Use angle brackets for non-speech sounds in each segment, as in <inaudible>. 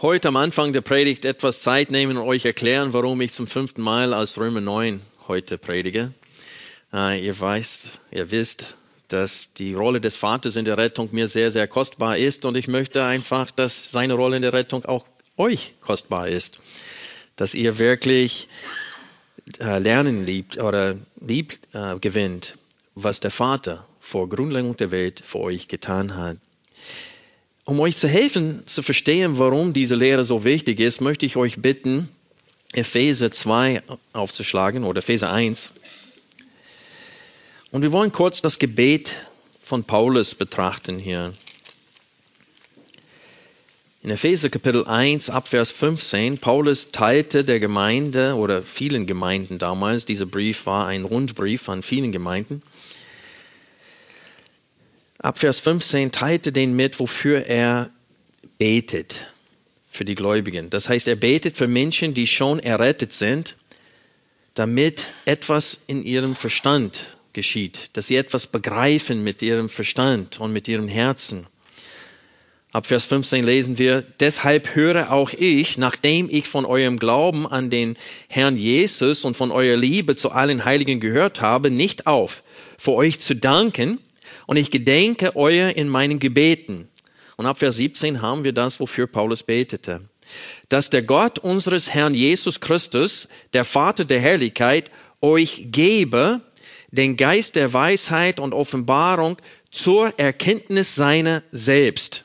heute am Anfang der Predigt etwas Zeit nehmen und euch erklären, warum ich zum fünften Mal aus Römer 9 heute predige. Äh, ihr weißt, ihr wisst, dass die Rolle des Vaters in der Rettung mir sehr, sehr kostbar ist und ich möchte einfach, dass seine Rolle in der Rettung auch euch kostbar ist. Dass ihr wirklich äh, lernen liebt oder liebt äh, gewinnt, was der Vater vor Grundlegung der Welt für euch getan hat. Um euch zu helfen, zu verstehen, warum diese Lehre so wichtig ist, möchte ich euch bitten, Epheser 2 aufzuschlagen oder Epheser 1. Und wir wollen kurz das Gebet von Paulus betrachten hier. In Epheser Kapitel 1 Abvers 15, Paulus teilte der Gemeinde oder vielen Gemeinden damals, dieser Brief war ein Rundbrief an vielen Gemeinden, Ab Vers 15 teilte den mit, wofür er betet für die Gläubigen. Das heißt, er betet für Menschen, die schon errettet sind, damit etwas in ihrem Verstand geschieht, dass sie etwas begreifen mit ihrem Verstand und mit ihrem Herzen. Ab Vers 15 lesen wir, deshalb höre auch ich, nachdem ich von eurem Glauben an den Herrn Jesus und von eurer Liebe zu allen Heiligen gehört habe, nicht auf, für euch zu danken, und ich gedenke euer in meinen Gebeten. Und ab Vers 17 haben wir das, wofür Paulus betete. Dass der Gott unseres Herrn Jesus Christus, der Vater der Herrlichkeit, euch gebe den Geist der Weisheit und Offenbarung zur Erkenntnis seiner selbst.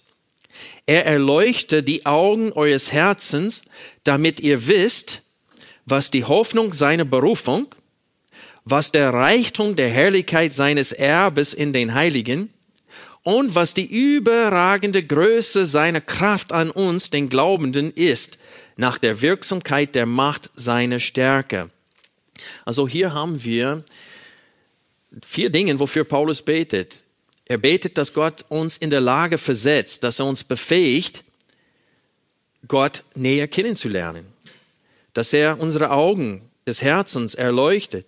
Er erleuchte die Augen eures Herzens, damit ihr wisst, was die Hoffnung seiner Berufung was der Reichtum der Herrlichkeit seines Erbes in den Heiligen und was die überragende Größe seiner Kraft an uns, den Glaubenden, ist, nach der Wirksamkeit der Macht seiner Stärke. Also hier haben wir vier Dinge, wofür Paulus betet. Er betet, dass Gott uns in der Lage versetzt, dass er uns befähigt, Gott näher kennenzulernen, dass er unsere Augen des Herzens erleuchtet,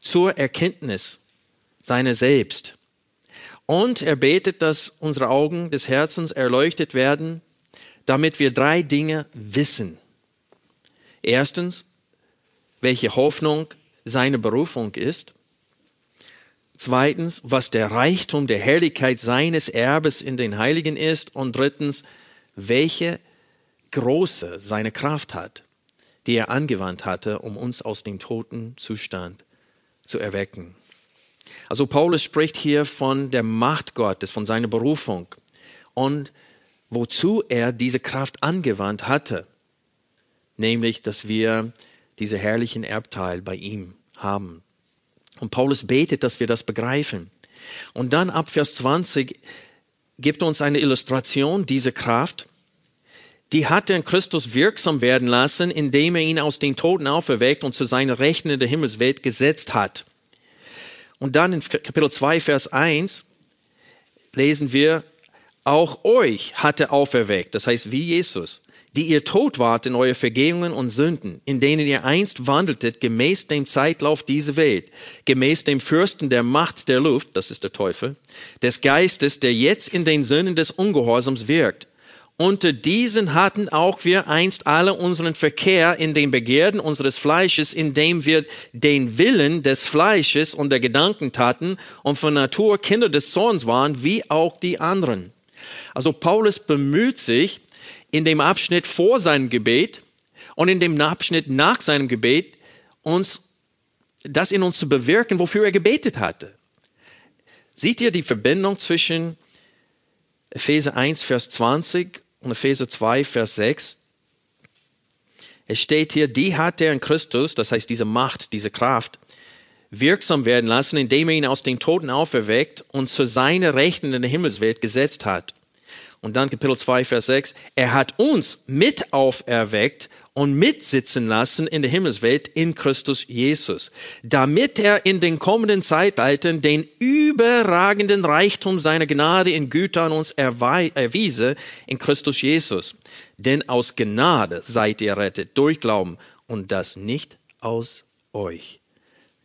zur Erkenntnis seiner selbst. Und er betet, dass unsere Augen des Herzens erleuchtet werden, damit wir drei Dinge wissen. Erstens, welche Hoffnung seine Berufung ist. Zweitens, was der Reichtum der Herrlichkeit seines Erbes in den Heiligen ist. Und drittens, welche große seine Kraft hat, die er angewandt hatte, um uns aus dem toten Zustand zu erwecken. Also Paulus spricht hier von der Macht Gottes, von seiner Berufung und wozu er diese Kraft angewandt hatte, nämlich, dass wir diese herrlichen Erbteil bei ihm haben. Und Paulus betet, dass wir das begreifen. Und dann ab Vers 20 gibt uns eine Illustration dieser Kraft die hat er in Christus wirksam werden lassen, indem er ihn aus den Toten auferweckt und zu seiner Rechten in der Himmelswelt gesetzt hat. Und dann in Kapitel 2, Vers 1 lesen wir, auch euch hat er auferweckt, das heißt wie Jesus, die ihr tot wart in eure Vergehungen und Sünden, in denen ihr einst wandeltet, gemäß dem Zeitlauf dieser Welt, gemäß dem Fürsten der Macht der Luft, das ist der Teufel, des Geistes, der jetzt in den Söhnen des Ungehorsams wirkt unter diesen hatten auch wir einst alle unseren Verkehr in den Begierden unseres Fleisches, indem wir den Willen des Fleisches und der Gedanken taten und von Natur Kinder des Zorns waren, wie auch die anderen. Also Paulus bemüht sich in dem Abschnitt vor seinem Gebet und in dem Abschnitt nach seinem Gebet uns das in uns zu bewirken, wofür er gebetet hatte. Seht ihr die Verbindung zwischen Epheser 1, Vers 20 und Epheser 2, Vers 6. Es steht hier, die hat er in Christus, das heißt diese Macht, diese Kraft, wirksam werden lassen, indem er ihn aus den Toten auferweckt und zu seiner Rechten in der Himmelswelt gesetzt hat. Und dann Kapitel 2, Vers 6. Er hat uns mit auferweckt und mitsitzen lassen in der Himmelswelt in Christus Jesus, damit er in den kommenden Zeitaltern den überragenden Reichtum seiner Gnade in Güter an uns erwiese in Christus Jesus. Denn aus Gnade seid ihr rettet durch Glauben und das nicht aus euch.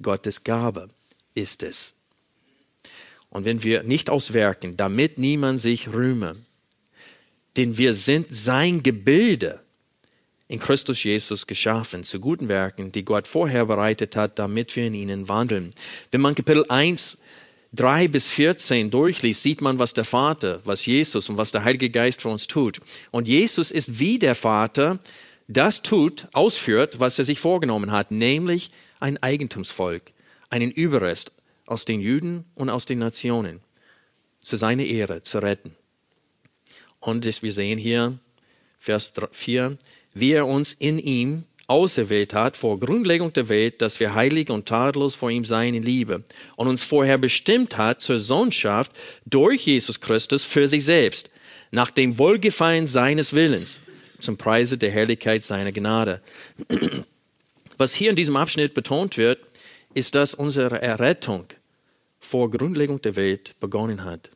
Gottes Gabe ist es. Und wenn wir nicht auswerken, damit niemand sich rühme, denn wir sind sein Gebilde in Christus Jesus geschaffen, zu guten Werken, die Gott vorher bereitet hat, damit wir in ihnen wandeln. Wenn man Kapitel 1, 3 bis 14 durchliest, sieht man, was der Vater, was Jesus und was der Heilige Geist für uns tut. Und Jesus ist wie der Vater, das tut, ausführt, was er sich vorgenommen hat, nämlich ein Eigentumsvolk, einen Überrest aus den Juden und aus den Nationen zu seiner Ehre zu retten. Und wir sehen hier Vers 4, wie er uns in ihm auserwählt hat vor Grundlegung der Welt, dass wir heilig und tadellos vor ihm seien in Liebe und uns vorher bestimmt hat zur Sohnschaft durch Jesus Christus für sich selbst, nach dem Wohlgefallen seines Willens, zum Preise der Herrlichkeit seiner Gnade. <clears throat> Was hier in diesem Abschnitt betont wird, ist, dass unsere Errettung vor Grundlegung der Welt begonnen hat,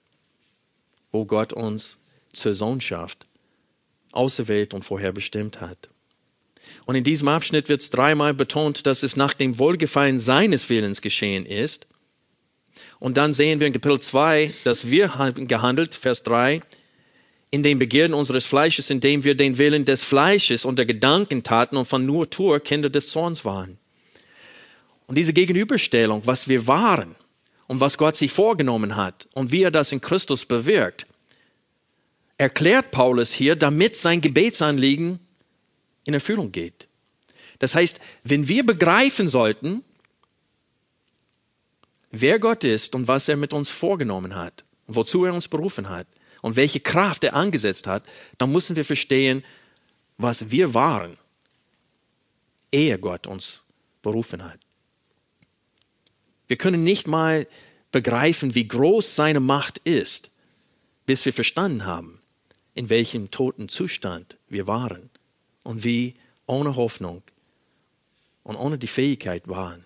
wo Gott uns zur Sohnschaft auserwählt und vorherbestimmt hat. Und in diesem Abschnitt wird es dreimal betont, dass es nach dem Wohlgefallen seines Willens geschehen ist. Und dann sehen wir in Kapitel 2, dass wir haben gehandelt, Vers 3, in den Begierden unseres Fleisches, indem wir den Willen des Fleisches und der Gedanken taten und von nur Tour Kinder des Zorns waren. Und diese Gegenüberstellung, was wir waren und was Gott sich vorgenommen hat und wie er das in Christus bewirkt, erklärt Paulus hier, damit sein Gebetsanliegen in Erfüllung geht. Das heißt, wenn wir begreifen sollten, wer Gott ist und was er mit uns vorgenommen hat wozu er uns berufen hat und welche Kraft er angesetzt hat, dann müssen wir verstehen, was wir waren, ehe Gott uns berufen hat. Wir können nicht mal begreifen, wie groß seine Macht ist, bis wir verstanden haben, in welchem toten Zustand wir waren und wie ohne Hoffnung und ohne die Fähigkeit waren,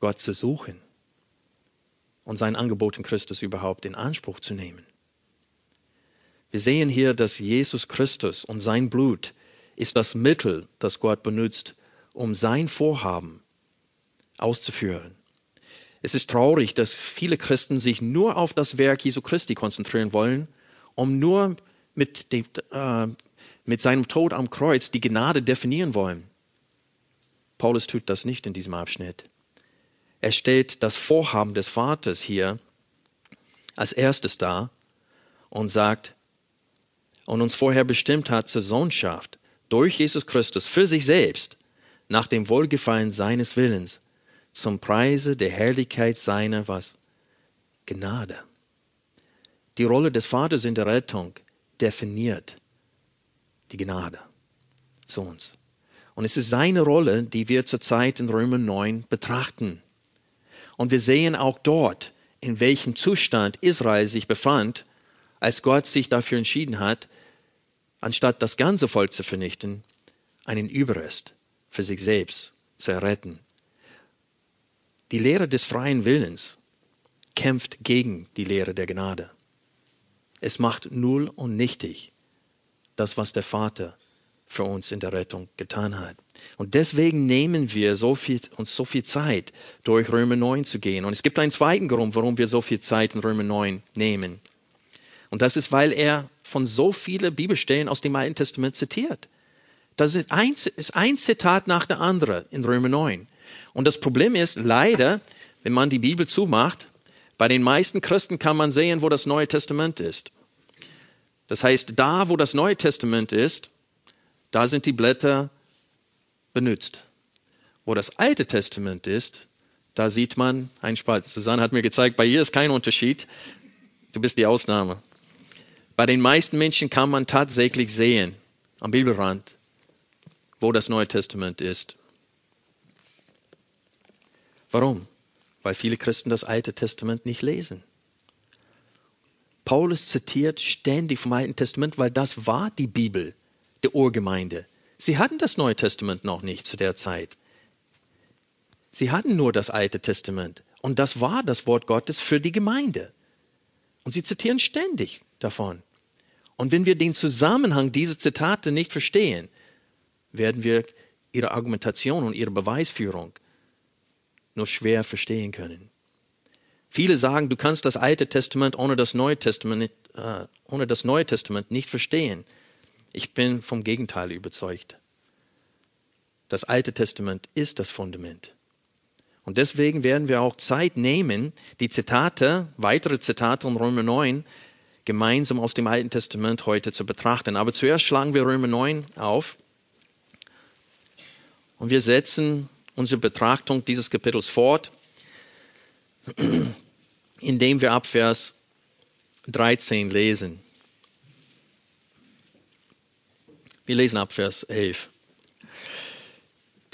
Gott zu suchen und sein Angebot in Christus überhaupt in Anspruch zu nehmen. Wir sehen hier, dass Jesus Christus und sein Blut ist das Mittel, das Gott benutzt, um sein Vorhaben auszuführen. Es ist traurig, dass viele Christen sich nur auf das Werk Jesu Christi konzentrieren wollen, um nur mit, dem, äh, mit seinem Tod am Kreuz die Gnade definieren wollen. Paulus tut das nicht in diesem Abschnitt. Er stellt das Vorhaben des Vaters hier als erstes dar und sagt, und uns vorher bestimmt hat zur Sohnschaft durch Jesus Christus für sich selbst nach dem Wohlgefallen seines Willens zum Preise der Herrlichkeit seiner was? Gnade. Die Rolle des Vaters in der Rettung definiert die Gnade zu uns. Und es ist seine Rolle, die wir zurzeit in Römer 9 betrachten. Und wir sehen auch dort, in welchem Zustand Israel sich befand, als Gott sich dafür entschieden hat, anstatt das ganze Volk zu vernichten, einen Überrest für sich selbst zu erretten. Die Lehre des freien Willens kämpft gegen die Lehre der Gnade. Es macht null und nichtig das, was der Vater für uns in der Rettung getan hat. Und deswegen nehmen wir so viel, uns so viel Zeit, durch Römer 9 zu gehen. Und es gibt einen zweiten Grund, warum wir so viel Zeit in Römer 9 nehmen. Und das ist, weil er von so vielen Bibelstellen aus dem Alten Testament zitiert. Das ist ein, ist ein Zitat nach der anderen in Römer 9. Und das Problem ist leider, wenn man die Bibel zumacht, bei den meisten Christen kann man sehen, wo das Neue Testament ist. Das heißt, da, wo das Neue Testament ist, da sind die Blätter benutzt. Wo das Alte Testament ist, da sieht man ein Spalt. Susanne hat mir gezeigt, bei ihr ist kein Unterschied. Du bist die Ausnahme. Bei den meisten Menschen kann man tatsächlich sehen, am Bibelrand, wo das Neue Testament ist. Warum? Weil viele Christen das Alte Testament nicht lesen. Paulus zitiert ständig vom Alten Testament, weil das war die Bibel der Urgemeinde. Sie hatten das Neue Testament noch nicht zu der Zeit. Sie hatten nur das Alte Testament. Und das war das Wort Gottes für die Gemeinde. Und sie zitieren ständig davon. Und wenn wir den Zusammenhang dieser Zitate nicht verstehen, werden wir ihre Argumentation und ihre Beweisführung nur schwer verstehen können. Viele sagen, du kannst das Alte Testament ohne das Neue Testament, äh, ohne das Neue Testament nicht verstehen. Ich bin vom Gegenteil überzeugt. Das Alte Testament ist das Fundament. Und deswegen werden wir auch Zeit nehmen, die Zitate, weitere Zitate in Römer 9, gemeinsam aus dem Alten Testament heute zu betrachten. Aber zuerst schlagen wir Römer 9 auf und wir setzen unsere Betrachtung dieses Kapitels fort, indem wir ab Vers 13 lesen. Wir lesen ab Vers 11.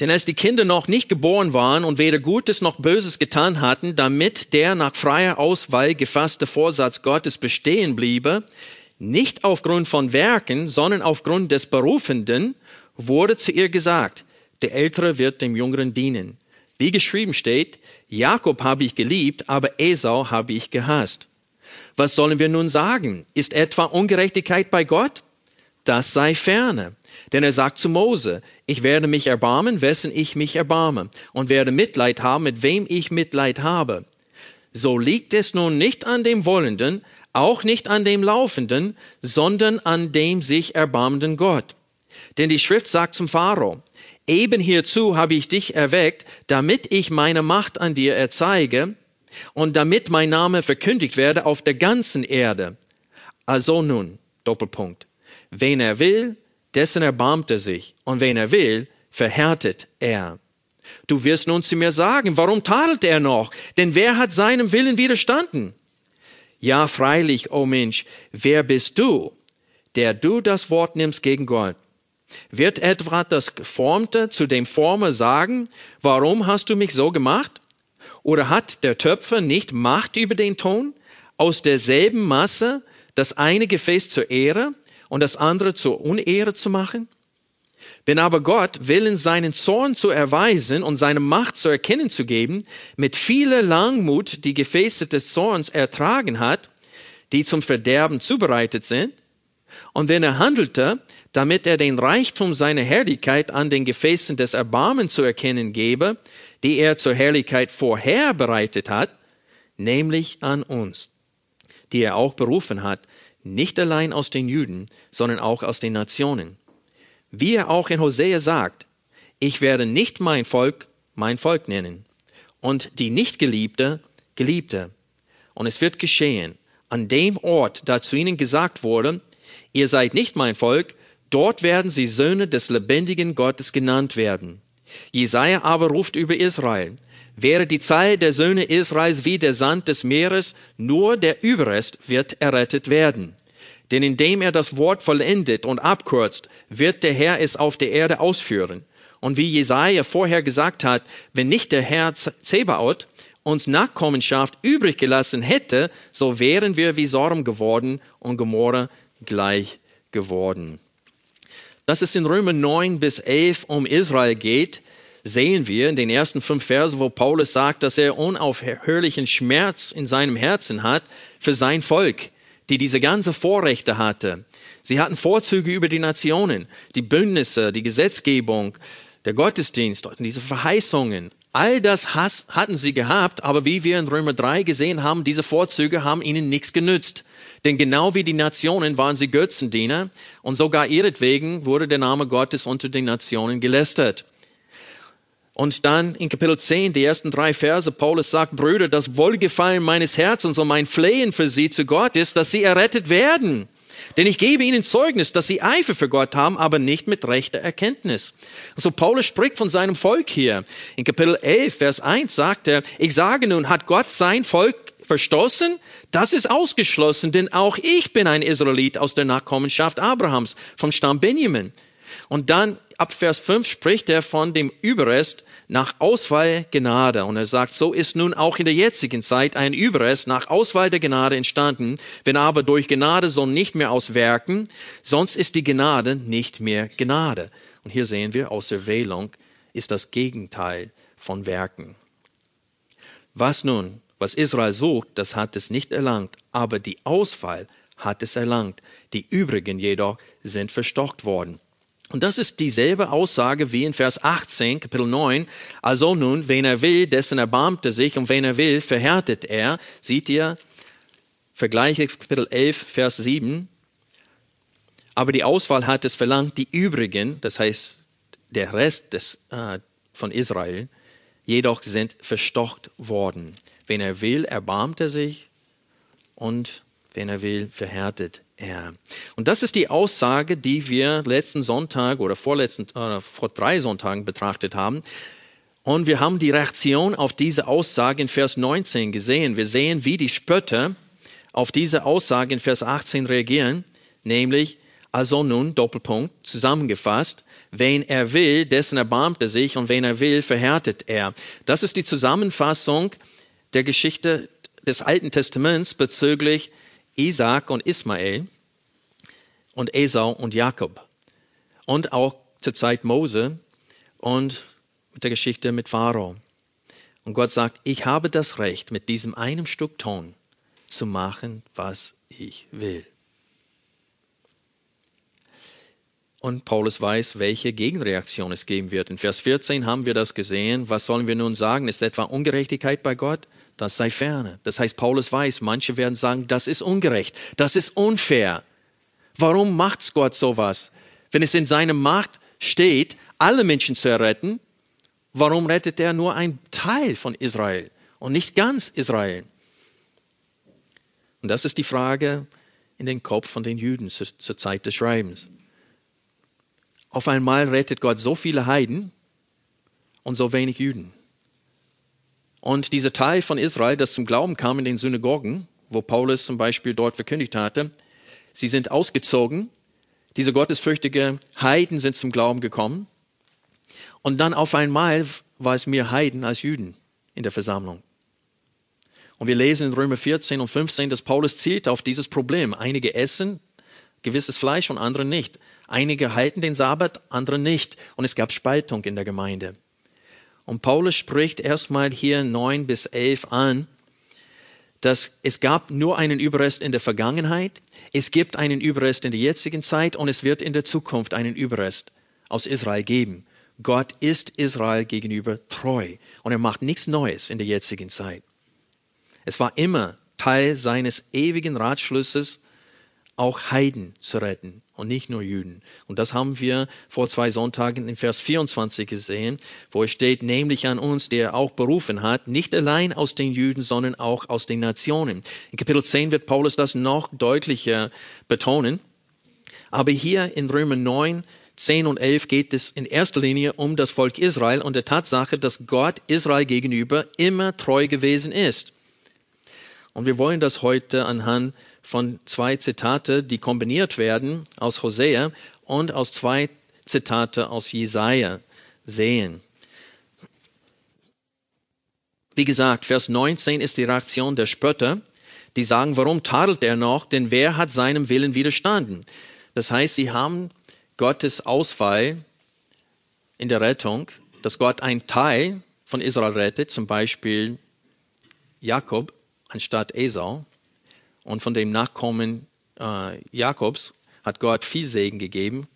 Denn als die Kinder noch nicht geboren waren und weder Gutes noch Böses getan hatten, damit der nach freier Auswahl gefasste Vorsatz Gottes bestehen bliebe, nicht aufgrund von Werken, sondern aufgrund des Berufenden, wurde zu ihr gesagt, der Ältere wird dem Jüngeren dienen. Wie geschrieben steht, Jakob habe ich geliebt, aber Esau habe ich gehasst. Was sollen wir nun sagen? Ist etwa Ungerechtigkeit bei Gott? Das sei ferne. Denn er sagt zu Mose, ich werde mich erbarmen, wessen ich mich erbarme, und werde Mitleid haben, mit wem ich Mitleid habe. So liegt es nun nicht an dem Wollenden, auch nicht an dem Laufenden, sondern an dem sich erbarmenden Gott. Denn die Schrift sagt zum Pharao, eben hierzu habe ich dich erweckt, damit ich meine Macht an dir erzeige und damit mein Name verkündigt werde auf der ganzen Erde. Also nun, Doppelpunkt. Wen er will, dessen erbarmt er sich, und wen er will, verhärtet er. Du wirst nun zu mir sagen, warum tadelt er noch? Denn wer hat seinem Willen widerstanden? Ja, freilich, o oh Mensch, wer bist du, der du das Wort nimmst gegen Gott? Wird etwa das Geformte zu dem Former sagen, warum hast du mich so gemacht? Oder hat der Töpfer nicht Macht über den Ton, aus derselben Masse das eine Gefäß zur Ehre und das andere zur Unehre zu machen? Wenn aber Gott, willen seinen Zorn zu erweisen und seine Macht zu erkennen zu geben, mit vieler Langmut die Gefäße des Zorns ertragen hat, die zum Verderben zubereitet sind, und wenn er handelte, damit er den Reichtum seiner Herrlichkeit an den Gefäßen des Erbarmen zu erkennen gebe, die er zur Herrlichkeit vorher bereitet hat, nämlich an uns, die er auch berufen hat, nicht allein aus den Juden, sondern auch aus den Nationen. Wie er auch in Hosea sagt, ich werde nicht mein Volk mein Volk nennen und die Nichtgeliebte Geliebte. Und es wird geschehen, an dem Ort, da zu ihnen gesagt wurde, ihr seid nicht mein Volk, dort werden sie Söhne des lebendigen Gottes genannt werden. Jesaja aber ruft über Israel, wäre die Zahl der Söhne Israels wie der Sand des Meeres, nur der Überrest wird errettet werden. Denn indem er das Wort vollendet und abkürzt, wird der Herr es auf der Erde ausführen. Und wie Jesaja vorher gesagt hat, wenn nicht der Herr Zebaoth uns Nachkommenschaft übrig gelassen hätte, so wären wir wie Sorm geworden und Gomorra gleich geworden. Dass es in Römer 9 bis 11 um Israel geht, sehen wir in den ersten fünf Versen, wo Paulus sagt, dass er unaufhörlichen Schmerz in seinem Herzen hat für sein Volk, die diese ganze Vorrechte hatte. Sie hatten Vorzüge über die Nationen, die Bündnisse, die Gesetzgebung, der Gottesdienst, diese Verheißungen. All das hatten sie gehabt, aber wie wir in Römer 3 gesehen haben, diese Vorzüge haben ihnen nichts genützt. Denn genau wie die Nationen waren sie Götzendiener und sogar ihretwegen wurde der Name Gottes unter den Nationen gelästert. Und dann in Kapitel 10, die ersten drei Verse, Paulus sagt, Brüder, das Wohlgefallen meines Herzens und mein Flehen für sie zu Gott ist, dass sie errettet werden. Denn ich gebe ihnen Zeugnis, dass sie Eifer für Gott haben, aber nicht mit rechter Erkenntnis. Also Paulus spricht von seinem Volk hier. In Kapitel 11, Vers 1 sagt er, ich sage nun, hat Gott sein Volk verstoßen? Das ist ausgeschlossen, denn auch ich bin ein Israelit aus der Nachkommenschaft Abrahams, vom Stamm Benjamin. Und dann ab Vers 5 spricht er von dem Überrest nach Auswahl Gnade. Und er sagt, so ist nun auch in der jetzigen Zeit ein Überrest nach Auswahl der Gnade entstanden. Wenn aber durch Gnade so nicht mehr aus Werken, sonst ist die Gnade nicht mehr Gnade. Und hier sehen wir, Auserwählung ist das Gegenteil von Werken. Was nun, was Israel sucht, das hat es nicht erlangt, aber die Auswahl hat es erlangt. Die übrigen jedoch sind verstockt worden. Und das ist dieselbe Aussage wie in Vers 18, Kapitel 9. Also nun, wen er will, dessen erbarmt er sich und wen er will, verhärtet er. Seht ihr? Vergleiche Kapitel 11, Vers 7. Aber die Auswahl hat es verlangt, die übrigen, das heißt der Rest des, äh, von Israel, jedoch sind verstockt worden. Wen er will, erbarmt er sich und wen er will, verhärtet er. Und das ist die Aussage, die wir letzten Sonntag oder vorletzten, äh, vor drei Sonntagen betrachtet haben. Und wir haben die Reaktion auf diese Aussage in Vers 19 gesehen. Wir sehen, wie die Spötter auf diese Aussage in Vers 18 reagieren, nämlich, also nun, Doppelpunkt, zusammengefasst, wen er will, dessen erbarmt er sich und wen er will, verhärtet er. Das ist die Zusammenfassung der Geschichte des Alten Testaments bezüglich Isaac und Ismael und Esau und Jakob. Und auch zur Zeit Mose und mit der Geschichte mit Pharao. Und Gott sagt, ich habe das Recht, mit diesem einem Stück Ton zu machen, was ich will. Und Paulus weiß, welche Gegenreaktion es geben wird. In Vers 14 haben wir das gesehen. Was sollen wir nun sagen? Ist etwa Ungerechtigkeit bei Gott? Das sei ferne. Das heißt, Paulus weiß, manche werden sagen, das ist ungerecht, das ist unfair. Warum macht's Gott sowas? Wenn es in seiner Macht steht, alle Menschen zu erretten, warum rettet er nur einen Teil von Israel und nicht ganz Israel? Und das ist die Frage in den Kopf von den Juden zur, zur Zeit des Schreibens. Auf einmal rettet Gott so viele Heiden und so wenig Juden. Und dieser Teil von Israel, das zum Glauben kam in den Synagogen, wo Paulus zum Beispiel dort verkündigt hatte, sie sind ausgezogen, diese gottesfürchtige Heiden sind zum Glauben gekommen. Und dann auf einmal war es mehr Heiden als Juden in der Versammlung. Und wir lesen in Römer 14 und 15, dass Paulus zielt auf dieses Problem. Einige essen gewisses Fleisch und andere nicht. Einige halten den Sabbat, andere nicht. Und es gab Spaltung in der Gemeinde. Und Paulus spricht erstmal hier neun bis elf an, dass es gab nur einen Überrest in der Vergangenheit, es gibt einen Überrest in der jetzigen Zeit und es wird in der Zukunft einen Überrest aus Israel geben. Gott ist Israel gegenüber treu und er macht nichts Neues in der jetzigen Zeit. Es war immer Teil seines ewigen Ratschlusses, auch Heiden zu retten und nicht nur Juden. Und das haben wir vor zwei Sonntagen in Vers 24 gesehen, wo es steht, nämlich an uns, der auch berufen hat, nicht allein aus den Juden, sondern auch aus den Nationen. In Kapitel 10 wird Paulus das noch deutlicher betonen. Aber hier in Römer 9, 10 und 11 geht es in erster Linie um das Volk Israel und der Tatsache, dass Gott Israel gegenüber immer treu gewesen ist. Und wir wollen das heute anhand von zwei Zitate, die kombiniert werden aus Hosea und aus zwei Zitate aus Jesaja sehen. Wie gesagt, Vers 19 ist die Reaktion der Spötter, die sagen, warum tadelt er noch, denn wer hat seinem Willen widerstanden? Das heißt, sie haben Gottes Auswahl in der Rettung, dass Gott ein Teil von Israel rettet, zum Beispiel Jakob anstatt Esau, und von dem Nachkommen äh, Jakobs hat Gott viel Segen gegeben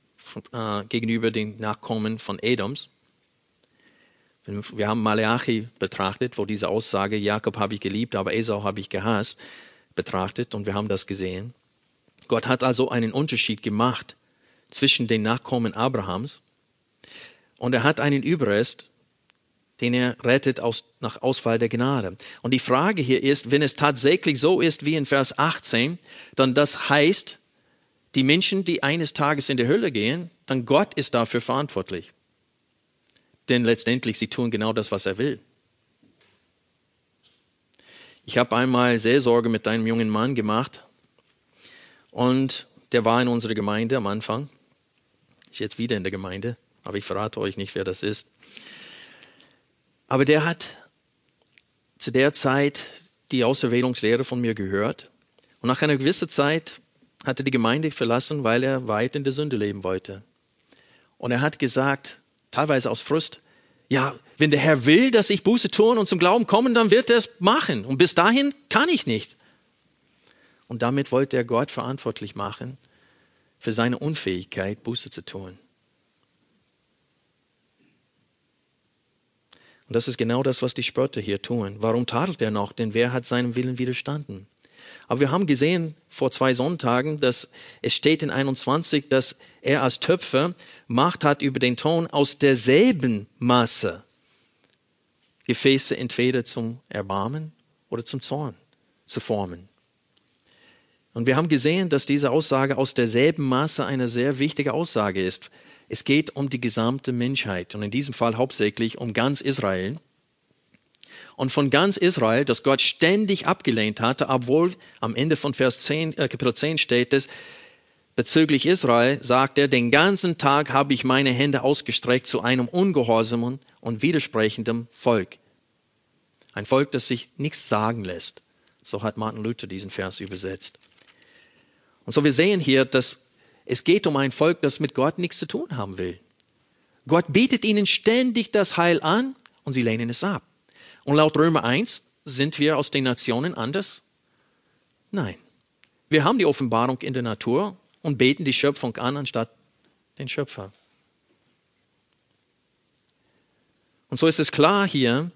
äh, gegenüber den Nachkommen von Edoms. Wir haben Malachi betrachtet, wo diese Aussage, Jakob habe ich geliebt, aber Esau habe ich gehasst, betrachtet und wir haben das gesehen. Gott hat also einen Unterschied gemacht zwischen den Nachkommen Abrahams und er hat einen Überrest den er rettet aus, nach Auswahl der Gnade. Und die Frage hier ist, wenn es tatsächlich so ist wie in Vers 18, dann das heißt, die Menschen, die eines Tages in die Hölle gehen, dann Gott ist dafür verantwortlich. Denn letztendlich, sie tun genau das, was er will. Ich habe einmal Seelsorge mit einem jungen Mann gemacht und der war in unserer Gemeinde am Anfang. Ist jetzt wieder in der Gemeinde, aber ich verrate euch nicht, wer das ist. Aber der hat zu der Zeit die Auserwählungslehre von mir gehört. Und nach einer gewissen Zeit hat er die Gemeinde verlassen, weil er weit in der Sünde leben wollte. Und er hat gesagt, teilweise aus Frust, ja, wenn der Herr will, dass ich Buße tun und zum Glauben kommen, dann wird er es machen. Und bis dahin kann ich nicht. Und damit wollte er Gott verantwortlich machen für seine Unfähigkeit, Buße zu tun. Und das ist genau das, was die Spötter hier tun. Warum tadelt er noch? Denn wer hat seinem Willen widerstanden? Aber wir haben gesehen vor zwei Sonntagen, dass es steht in 21, dass er als Töpfer Macht hat über den Ton aus derselben Masse Gefäße entweder zum Erbarmen oder zum Zorn zu formen. Und wir haben gesehen, dass diese Aussage aus derselben Masse eine sehr wichtige Aussage ist. Es geht um die gesamte Menschheit und in diesem Fall hauptsächlich um ganz Israel. Und von ganz Israel, das Gott ständig abgelehnt hatte, obwohl am Ende von Vers 10, äh, Kapitel 10 steht es, bezüglich Israel sagt er, den ganzen Tag habe ich meine Hände ausgestreckt zu einem ungehorsamen und widersprechenden Volk. Ein Volk, das sich nichts sagen lässt. So hat Martin Luther diesen Vers übersetzt. Und so wir sehen hier, dass es geht um ein Volk, das mit Gott nichts zu tun haben will. Gott bietet ihnen ständig das Heil an und sie lehnen es ab. Und laut Römer 1 sind wir aus den Nationen anders? Nein. Wir haben die Offenbarung in der Natur und beten die Schöpfung an anstatt den Schöpfer. Und so ist es klar hier,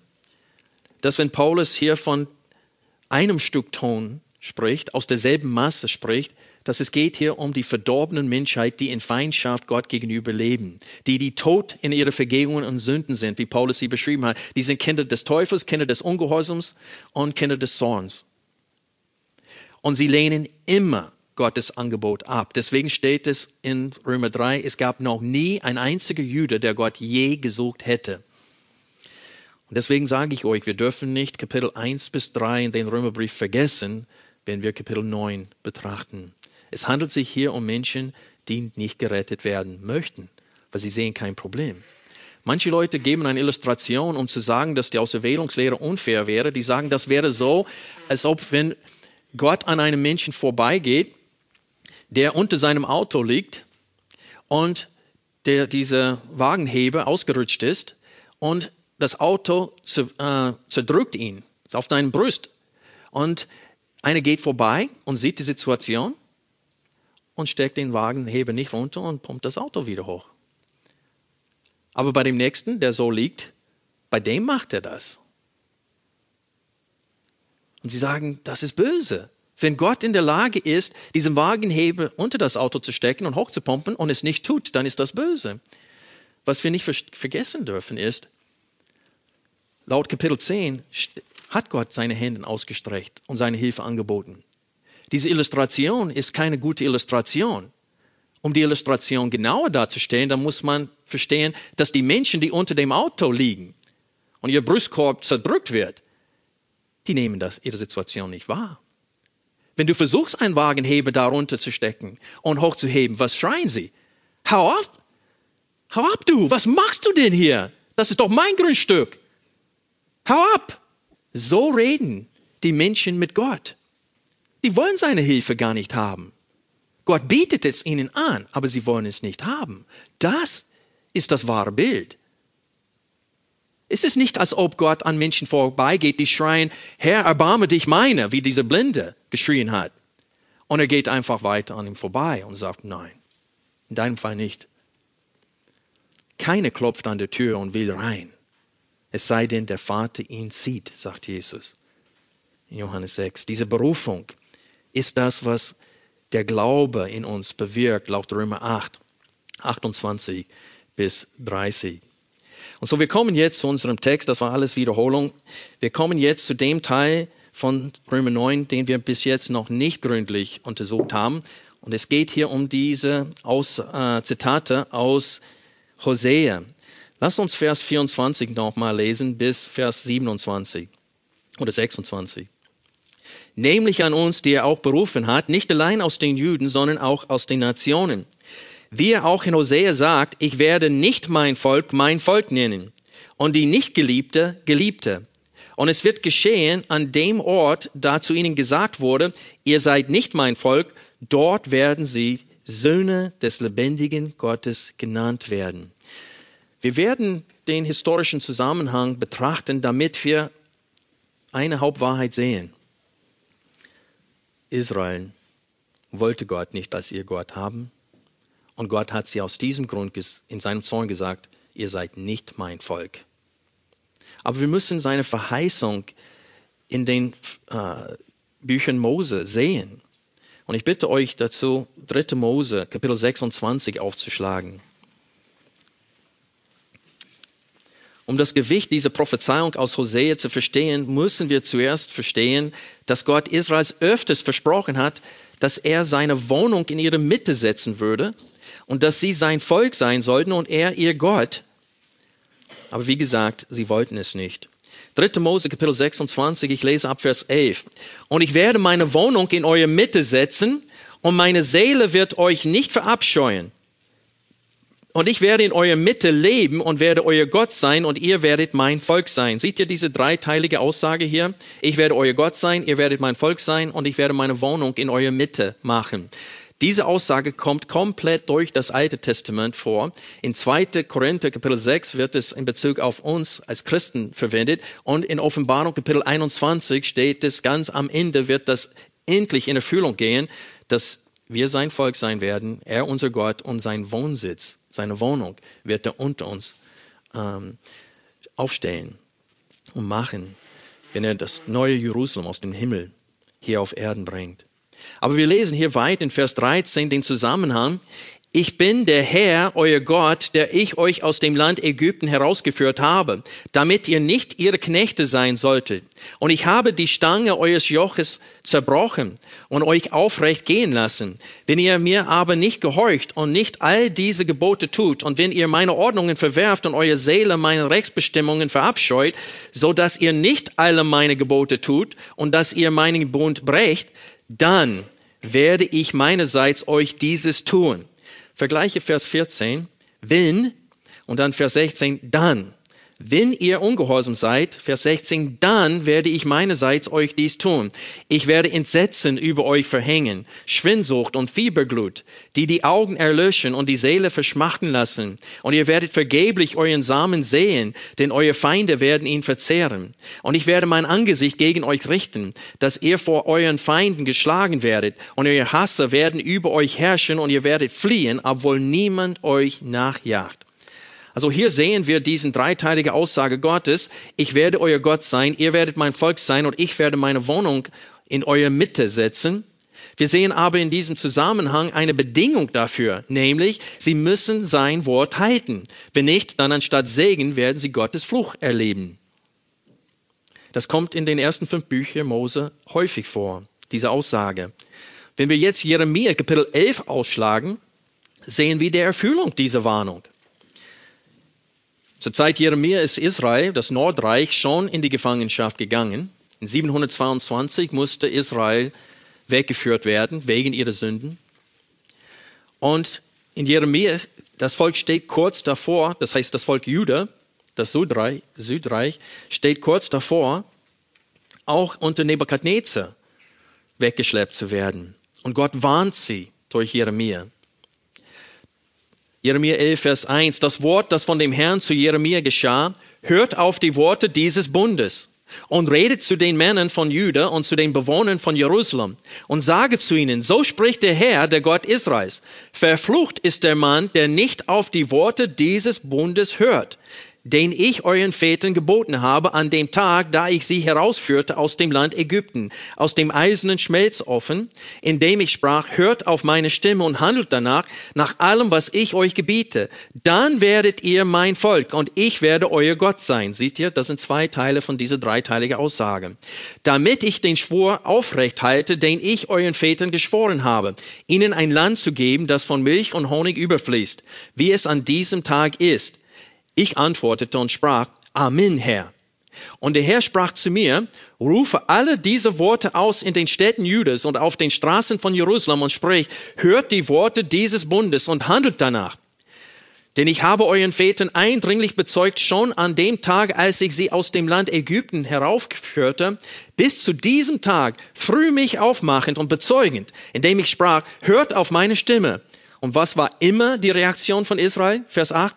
dass wenn Paulus hier von einem Stück Ton spricht, aus derselben Masse spricht, dass es geht hier um die verdorbenen Menschheit, die in Feindschaft Gott gegenüber leben, die die tot in ihre Vergehungen und Sünden sind, wie Paulus sie beschrieben hat. Die sind Kinder des Teufels, Kinder des Ungehorsams und Kinder des Zorns. Und sie lehnen immer Gottes Angebot ab. Deswegen steht es in Römer 3, es gab noch nie ein einziger Jude, der Gott je gesucht hätte. Und deswegen sage ich euch, wir dürfen nicht Kapitel 1 bis 3 in den Römerbrief vergessen, wenn wir Kapitel 9 betrachten. Es handelt sich hier um Menschen, die nicht gerettet werden möchten, weil sie sehen kein Problem. Manche Leute geben eine Illustration, um zu sagen, dass die Auserwählungslehre unfair wäre. Die sagen, das wäre so, als ob wenn Gott an einem Menschen vorbeigeht, der unter seinem Auto liegt und der dieser Wagenheber ausgerutscht ist und das Auto äh, zerdrückt ihn auf deinen Brust und einer geht vorbei und sieht die Situation und steckt den Wagenheber nicht runter und pumpt das Auto wieder hoch. Aber bei dem nächsten, der so liegt, bei dem macht er das. Und sie sagen, das ist böse. Wenn Gott in der Lage ist, diesen Wagenheber unter das Auto zu stecken und hochzupumpen und es nicht tut, dann ist das böse. Was wir nicht vergessen dürfen ist, laut Kapitel 10 hat Gott seine Hände ausgestreckt und seine Hilfe angeboten. Diese Illustration ist keine gute Illustration. Um die Illustration genauer darzustellen, dann muss man verstehen, dass die Menschen, die unter dem Auto liegen und ihr Brustkorb zerdrückt wird, die nehmen das, ihre Situation nicht wahr. Wenn du versuchst, einen Wagenheber darunter zu stecken und hochzuheben, was schreien sie? Hau ab! Hau ab, du! Was machst du denn hier? Das ist doch mein Grundstück! Hau ab! So reden die Menschen mit Gott. Die wollen seine Hilfe gar nicht haben. Gott bietet es ihnen an, aber sie wollen es nicht haben. Das ist das wahre Bild. Es ist nicht, als ob Gott an Menschen vorbeigeht, die schreien, Herr, erbarme dich meine, wie dieser Blinde geschrien hat. Und er geht einfach weiter an ihm vorbei und sagt, nein, in deinem Fall nicht. Keiner klopft an der Tür und will rein. Es sei denn, der Vater ihn sieht, sagt Jesus in Johannes 6. Diese Berufung ist das, was der Glaube in uns bewirkt, laut Römer 8, 28 bis 30. Und so, wir kommen jetzt zu unserem Text, das war alles Wiederholung. Wir kommen jetzt zu dem Teil von Römer 9, den wir bis jetzt noch nicht gründlich untersucht haben. Und es geht hier um diese aus, äh, Zitate aus Hosea. Lass uns Vers 24 nochmal lesen bis Vers 27 oder 26 nämlich an uns, die er auch berufen hat, nicht allein aus den Juden, sondern auch aus den Nationen. Wie er auch in Hosea sagt, ich werde nicht mein Volk mein Volk nennen und die Nicht-Geliebte Geliebte. Und es wird geschehen an dem Ort, da zu ihnen gesagt wurde, ihr seid nicht mein Volk, dort werden sie Söhne des lebendigen Gottes genannt werden. Wir werden den historischen Zusammenhang betrachten, damit wir eine Hauptwahrheit sehen. Israel wollte Gott nicht als ihr Gott haben. Und Gott hat sie aus diesem Grund in seinem Zorn gesagt, ihr seid nicht mein Volk. Aber wir müssen seine Verheißung in den äh, Büchern Mose sehen. Und ich bitte euch dazu, 3. Mose, Kapitel 26 aufzuschlagen. Um das Gewicht dieser Prophezeiung aus Hosea zu verstehen, müssen wir zuerst verstehen, dass Gott Israels öfters versprochen hat, dass er seine Wohnung in ihre Mitte setzen würde und dass sie sein Volk sein sollten und er ihr Gott. Aber wie gesagt, sie wollten es nicht. 3. Mose Kapitel 26, ich lese ab Vers 11. Und ich werde meine Wohnung in eure Mitte setzen und meine Seele wird euch nicht verabscheuen. Und ich werde in eurer Mitte leben und werde euer Gott sein und ihr werdet mein Volk sein. Seht ihr diese dreiteilige Aussage hier? Ich werde euer Gott sein, ihr werdet mein Volk sein und ich werde meine Wohnung in eurer Mitte machen. Diese Aussage kommt komplett durch das Alte Testament vor. In 2. Korinther Kapitel 6 wird es in Bezug auf uns als Christen verwendet und in Offenbarung Kapitel 21 steht es ganz am Ende wird das endlich in Erfüllung gehen, dass wir sein Volk sein werden, er unser Gott und sein Wohnsitz, seine Wohnung wird er unter uns ähm, aufstellen und machen, wenn er das neue Jerusalem aus dem Himmel hier auf Erden bringt. Aber wir lesen hier weit in Vers 13 den Zusammenhang. Ich bin der Herr, euer Gott, der ich euch aus dem Land Ägypten herausgeführt habe, damit ihr nicht ihre Knechte sein solltet. Und ich habe die Stange eures Joches zerbrochen und euch aufrecht gehen lassen. Wenn ihr mir aber nicht gehorcht und nicht all diese Gebote tut, und wenn ihr meine Ordnungen verwerft und eure Seele meine Rechtsbestimmungen verabscheut, so dass ihr nicht alle meine Gebote tut und dass ihr meinen Bund brecht, dann werde ich meinerseits euch dieses tun. Vergleiche Vers 14, wenn, und dann Vers 16, dann. Wenn ihr ungehorsam seid, Vers 16, dann werde ich meinerseits euch dies tun. Ich werde Entsetzen über euch verhängen, Schwindsucht und Fieberglut, die die Augen erlöschen und die Seele verschmachten lassen. Und ihr werdet vergeblich euren Samen sehen, denn eure Feinde werden ihn verzehren. Und ich werde mein Angesicht gegen euch richten, dass ihr vor euren Feinden geschlagen werdet. Und eure Hasser werden über euch herrschen und ihr werdet fliehen, obwohl niemand euch nachjagt. Also hier sehen wir diesen dreiteilige Aussage Gottes. Ich werde euer Gott sein, ihr werdet mein Volk sein und ich werde meine Wohnung in eurer Mitte setzen. Wir sehen aber in diesem Zusammenhang eine Bedingung dafür, nämlich sie müssen sein Wort halten. Wenn nicht, dann anstatt Segen werden sie Gottes Fluch erleben. Das kommt in den ersten fünf Büchern Mose häufig vor, diese Aussage. Wenn wir jetzt Jeremia Kapitel 11 ausschlagen, sehen wir die Erfüllung dieser Warnung. Zur Zeit Jeremia ist Israel, das Nordreich, schon in die Gefangenschaft gegangen. In 722 musste Israel weggeführt werden wegen ihrer Sünden. Und in Jeremia, das Volk steht kurz davor, das heißt das Volk Juda, das Südreich, Südreich steht kurz davor, auch unter Nebukadnezar weggeschleppt zu werden. Und Gott warnt sie durch Jeremia. Jeremia 11, Vers 1, das Wort, das von dem Herrn zu Jeremia geschah, hört auf die Worte dieses Bundes und redet zu den Männern von Juda und zu den Bewohnern von Jerusalem und sage zu ihnen, so spricht der Herr, der Gott Israels, verflucht ist der Mann, der nicht auf die Worte dieses Bundes hört, den ich euren Vätern geboten habe an dem Tag, da ich sie herausführte aus dem Land Ägypten, aus dem eisernen Schmelzofen, indem ich sprach, hört auf meine Stimme und handelt danach, nach allem, was ich euch gebiete. Dann werdet ihr mein Volk und ich werde euer Gott sein. Seht ihr, das sind zwei Teile von dieser dreiteiligen Aussage. Damit ich den Schwur aufrecht halte, den ich euren Vätern geschworen habe, ihnen ein Land zu geben, das von Milch und Honig überfließt, wie es an diesem Tag ist ich antwortete und sprach, Amen, Herr. Und der Herr sprach zu mir, rufe alle diese Worte aus in den Städten Judas und auf den Straßen von Jerusalem und sprich, hört die Worte dieses Bundes und handelt danach. Denn ich habe euren Vätern eindringlich bezeugt, schon an dem Tag, als ich sie aus dem Land Ägypten heraufführte, bis zu diesem Tag früh mich aufmachend und bezeugend, indem ich sprach, hört auf meine Stimme. Und was war immer die Reaktion von Israel? Vers 8.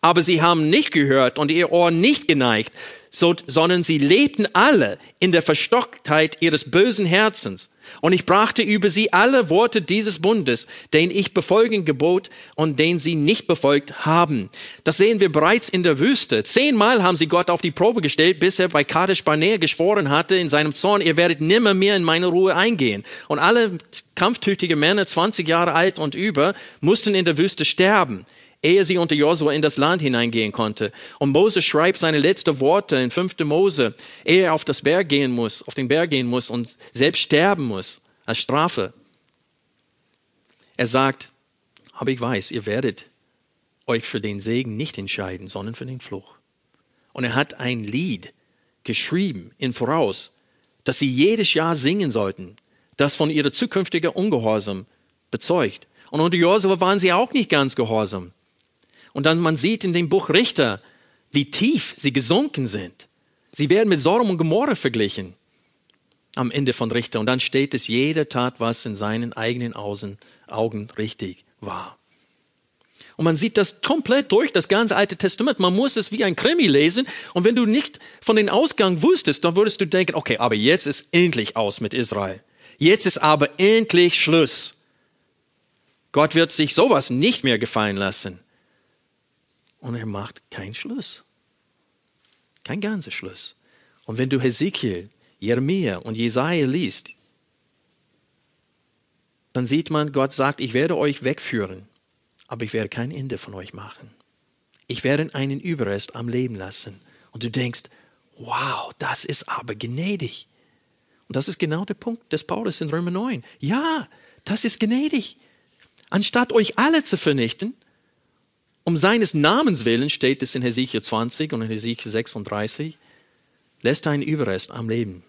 Aber sie haben nicht gehört und ihr Ohr nicht geneigt, so, sondern sie lebten alle in der Verstocktheit ihres bösen Herzens und ich brachte über sie alle Worte dieses Bundes, den ich befolgen gebot und den sie nicht befolgt haben. Das sehen wir bereits in der Wüste. Zehnmal haben sie Gott auf die Probe gestellt, bis er bei Kadesh Barnea geschworen hatte in seinem Zorn, ihr werdet nimmer mehr in meine Ruhe eingehen. Und alle kampftüchtige Männer, 20 Jahre alt und über, mussten in der Wüste sterben ehe sie unter Josua in das Land hineingehen konnte. Und Mose schreibt seine letzten Worte in 5. Mose, ehe er auf das Berg gehen muss, auf den Berg gehen muss und selbst sterben muss als Strafe. Er sagt, aber ich weiß, ihr werdet euch für den Segen nicht entscheiden, sondern für den Fluch. Und er hat ein Lied geschrieben in Voraus, das sie jedes Jahr singen sollten, das von ihrer zukünftigen Ungehorsam bezeugt. Und unter Josua waren sie auch nicht ganz gehorsam. Und dann man sieht in dem Buch Richter, wie tief sie gesunken sind. Sie werden mit Sodom und Gomorra verglichen am Ende von Richter. Und dann steht es, jeder tat, was in seinen eigenen Augen richtig war. Und man sieht das komplett durch, das ganze Alte Testament. Man muss es wie ein Krimi lesen. Und wenn du nicht von den Ausgang wusstest, dann würdest du denken, okay, aber jetzt ist endlich aus mit Israel. Jetzt ist aber endlich Schluss. Gott wird sich sowas nicht mehr gefallen lassen und er macht keinen Schluss. Kein ganzer Schluss. Und wenn du Hesekiel, Jeremia und Jesaja liest, dann sieht man, Gott sagt, ich werde euch wegführen, aber ich werde kein Ende von euch machen. Ich werde einen Überrest am Leben lassen. Und du denkst, wow, das ist aber gnädig. Und das ist genau der Punkt des Paulus in Römer 9. Ja, das ist gnädig. Anstatt euch alle zu vernichten, um seines Namens willen, steht es in Hesekiel 20 und in Hesekiel 36, lässt einen Überrest am Leben.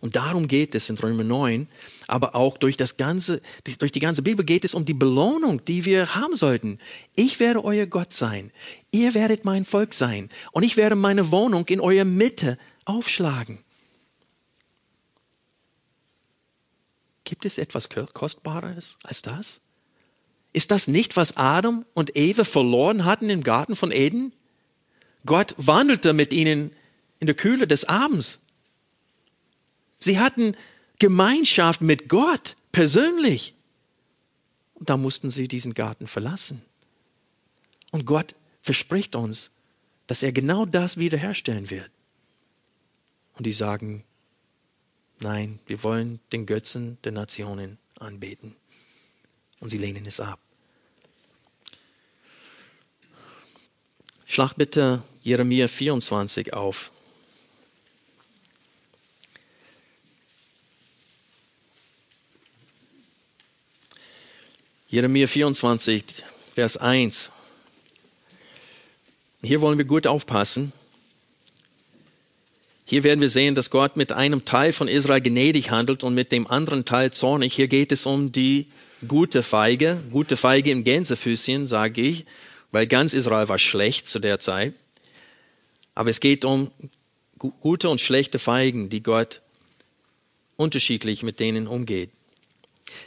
Und darum geht es in Römer 9, aber auch durch, das ganze, durch die ganze Bibel geht es um die Belohnung, die wir haben sollten. Ich werde euer Gott sein, ihr werdet mein Volk sein und ich werde meine Wohnung in eurer Mitte aufschlagen. Gibt es etwas Kostbares als das? Ist das nicht, was Adam und Eva verloren hatten im Garten von Eden? Gott wandelte mit ihnen in der Kühle des Abends. Sie hatten Gemeinschaft mit Gott persönlich. Und da mussten sie diesen Garten verlassen. Und Gott verspricht uns, dass er genau das wiederherstellen wird. Und die sagen, nein, wir wollen den Götzen der Nationen anbeten. Und sie lehnen es ab. Schlag bitte Jeremia 24 auf. Jeremia 24, Vers 1. Hier wollen wir gut aufpassen. Hier werden wir sehen, dass Gott mit einem Teil von Israel gnädig handelt und mit dem anderen Teil zornig. Hier geht es um die gute Feige, gute Feige im Gänsefüßchen, sage ich, weil ganz Israel war schlecht zu der Zeit. Aber es geht um gute und schlechte Feigen, die Gott unterschiedlich mit denen umgeht.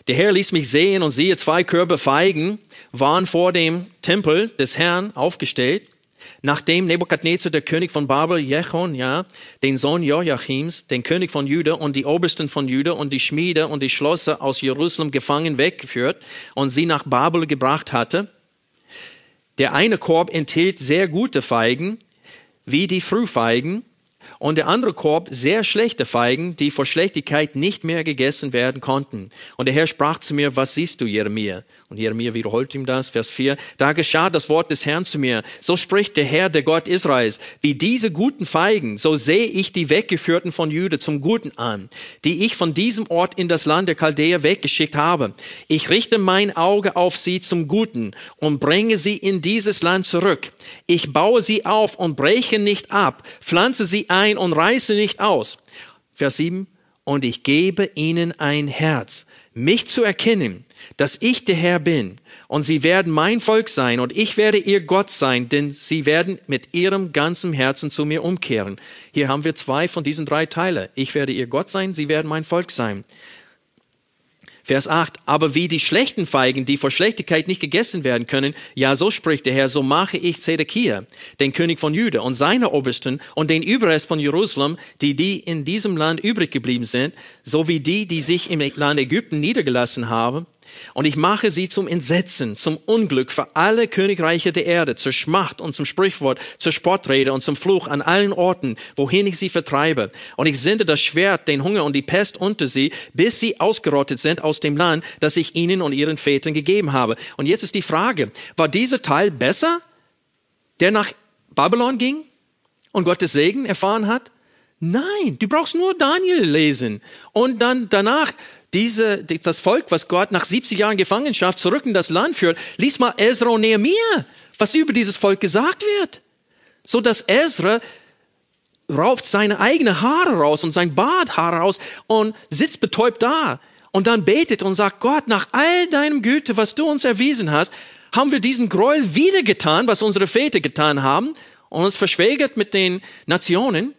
Der Herr ließ mich sehen und siehe, zwei Körbe Feigen waren vor dem Tempel des Herrn aufgestellt, nachdem Nebukadnezar, der König von Babel, Jechon, ja, den Sohn Joachims, den König von Juda und die Obersten von Juda und die Schmiede und die Schlosser aus Jerusalem gefangen weggeführt und sie nach Babel gebracht hatte. Der eine Korb enthielt sehr gute Feigen, wie die Frühfeigen, und der andere Korb sehr schlechte Feigen, die vor Schlechtigkeit nicht mehr gegessen werden konnten. Und der Herr sprach zu mir, was siehst du, Jeremia? Und Jeremia wiederholt ihm das, Vers 4. Da geschah das Wort des Herrn zu mir. So spricht der Herr, der Gott Israels. Wie diese guten Feigen, so sehe ich die Weggeführten von Jude zum Guten an, die ich von diesem Ort in das Land der Chaldäer weggeschickt habe. Ich richte mein Auge auf sie zum Guten und bringe sie in dieses Land zurück. Ich baue sie auf und breche nicht ab, pflanze sie ein und reiße nicht aus. Vers 7. Und ich gebe ihnen ein Herz, mich zu erkennen, dass ich der Herr bin, und sie werden mein Volk sein, und ich werde ihr Gott sein, denn sie werden mit ihrem ganzen Herzen zu mir umkehren. Hier haben wir zwei von diesen drei Teile. Ich werde ihr Gott sein, sie werden mein Volk sein. Vers 8, aber wie die schlechten Feigen, die vor Schlechtigkeit nicht gegessen werden können, ja, so spricht der Herr, so mache ich Zedekia, den König von Juda und seine Obersten und den Überrest von Jerusalem, die die in diesem Land übrig geblieben sind, sowie die, die sich im Land Ägypten niedergelassen haben, und ich mache sie zum Entsetzen, zum Unglück für alle Königreiche der Erde, zur Schmacht und zum Sprichwort, zur Sportrede und zum Fluch an allen Orten, wohin ich sie vertreibe. Und ich sende das Schwert, den Hunger und die Pest unter sie, bis sie ausgerottet sind aus dem Land, das ich ihnen und ihren Vätern gegeben habe. Und jetzt ist die Frage, war dieser Teil besser, der nach Babylon ging und Gottes Segen erfahren hat? Nein, du brauchst nur Daniel lesen und dann danach diese, das Volk, was Gott nach 70 Jahren Gefangenschaft zurück in das Land führt, lies mal Ezra und Nehemiah, was über dieses Volk gesagt wird. So dass Ezra rauft seine eigene Haare raus und sein Barthaar raus und sitzt betäubt da und dann betet und sagt, Gott, nach all deinem Güte, was du uns erwiesen hast, haben wir diesen Gräuel wieder getan, was unsere Väter getan haben und uns verschwägert mit den Nationen.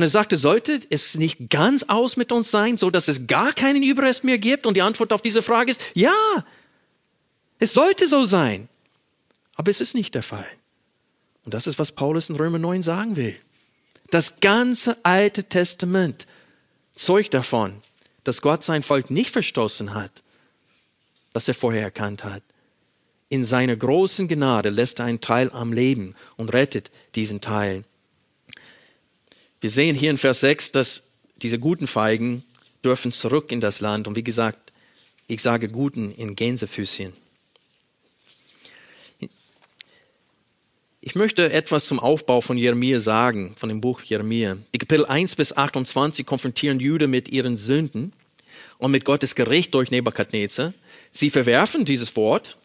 Und er sagte, sollte es nicht ganz aus mit uns sein, so dass es gar keinen Überrest mehr gibt? Und die Antwort auf diese Frage ist, ja, es sollte so sein. Aber es ist nicht der Fall. Und das ist, was Paulus in Römer 9 sagen will. Das ganze Alte Testament zeugt davon, dass Gott sein Volk nicht verstoßen hat, das er vorher erkannt hat. In seiner großen Gnade lässt er einen Teil am Leben und rettet diesen Teil. Wir sehen hier in Vers 6, dass diese guten Feigen dürfen zurück in das Land. Und wie gesagt, ich sage guten in Gänsefüßchen. Ich möchte etwas zum Aufbau von Jeremia sagen, von dem Buch Jeremia. Die Kapitel 1 bis 28 konfrontieren Jüde mit ihren Sünden und mit Gottes Gericht durch Nebukadnezar. Sie verwerfen dieses Wort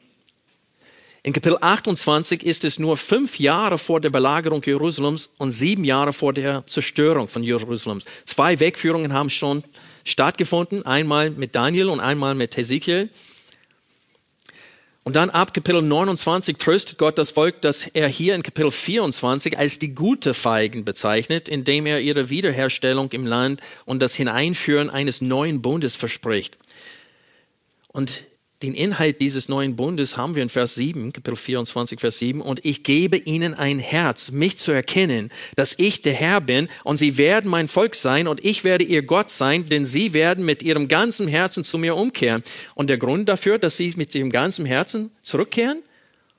in Kapitel 28 ist es nur fünf Jahre vor der Belagerung Jerusalems und sieben Jahre vor der Zerstörung von Jerusalems. Zwei Wegführungen haben schon stattgefunden, einmal mit Daniel und einmal mit Hesekiel. Und dann ab Kapitel 29 tröstet Gott das Volk, das er hier in Kapitel 24 als die gute Feigen bezeichnet, indem er ihre Wiederherstellung im Land und das Hineinführen eines neuen Bundes verspricht. Und den Inhalt dieses neuen Bundes haben wir in Vers 7, Kapitel 24, Vers 7. Und ich gebe ihnen ein Herz, mich zu erkennen, dass ich der Herr bin und sie werden mein Volk sein und ich werde ihr Gott sein, denn sie werden mit ihrem ganzen Herzen zu mir umkehren. Und der Grund dafür, dass sie mit ihrem ganzen Herzen zurückkehren,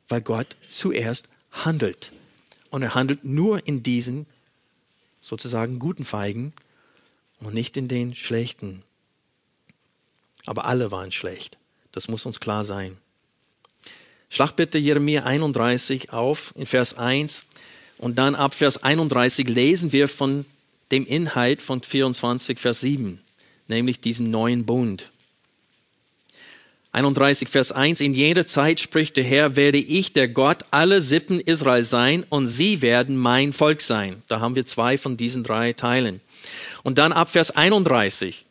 weil Gott zuerst handelt. Und er handelt nur in diesen sozusagen guten Feigen und nicht in den schlechten. Aber alle waren schlecht. Das muss uns klar sein. Schlag bitte Jeremia 31 auf in Vers 1 und dann ab Vers 31 lesen wir von dem Inhalt von 24 Vers 7, nämlich diesen neuen Bund. 31 Vers 1, in jeder Zeit spricht der Herr, werde ich der Gott aller Sippen Israel sein und sie werden mein Volk sein. Da haben wir zwei von diesen drei Teilen. Und dann ab Vers 31,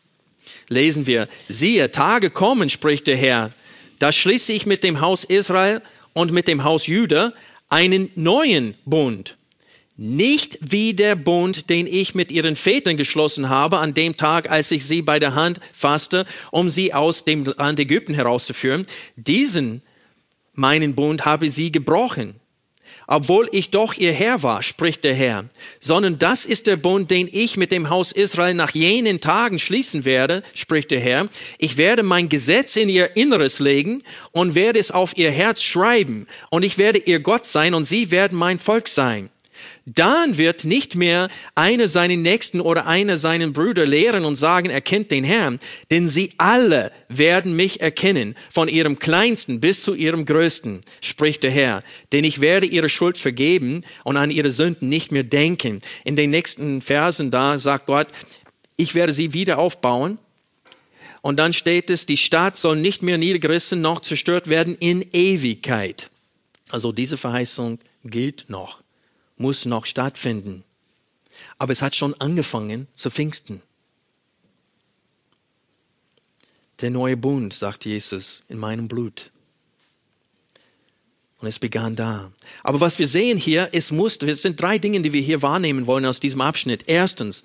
lesen wir, siehe, Tage kommen, spricht der Herr, da schließe ich mit dem Haus Israel und mit dem Haus Juda einen neuen Bund. Nicht wie der Bund, den ich mit ihren Vätern geschlossen habe an dem Tag, als ich sie bei der Hand fasste, um sie aus dem Land Ägypten herauszuführen. Diesen meinen Bund habe sie gebrochen obwohl ich doch ihr Herr war, spricht der Herr, sondern das ist der Bund, den ich mit dem Haus Israel nach jenen Tagen schließen werde, spricht der Herr. Ich werde mein Gesetz in ihr Inneres legen und werde es auf ihr Herz schreiben, und ich werde ihr Gott sein, und sie werden mein Volk sein dann wird nicht mehr einer seinen Nächsten oder einer seinen Brüder lehren und sagen, er kennt den Herrn, denn sie alle werden mich erkennen, von ihrem Kleinsten bis zu ihrem Größten, spricht der Herr, denn ich werde ihre Schuld vergeben und an ihre Sünden nicht mehr denken. In den nächsten Versen da sagt Gott, ich werde sie wieder aufbauen. Und dann steht es, die Stadt soll nicht mehr niedergerissen noch zerstört werden in Ewigkeit. Also diese Verheißung gilt noch muss noch stattfinden. Aber es hat schon angefangen zu Pfingsten. Der neue Bund, sagt Jesus, in meinem Blut. Und es begann da. Aber was wir sehen hier, es muss, es sind drei Dinge, die wir hier wahrnehmen wollen aus diesem Abschnitt. Erstens,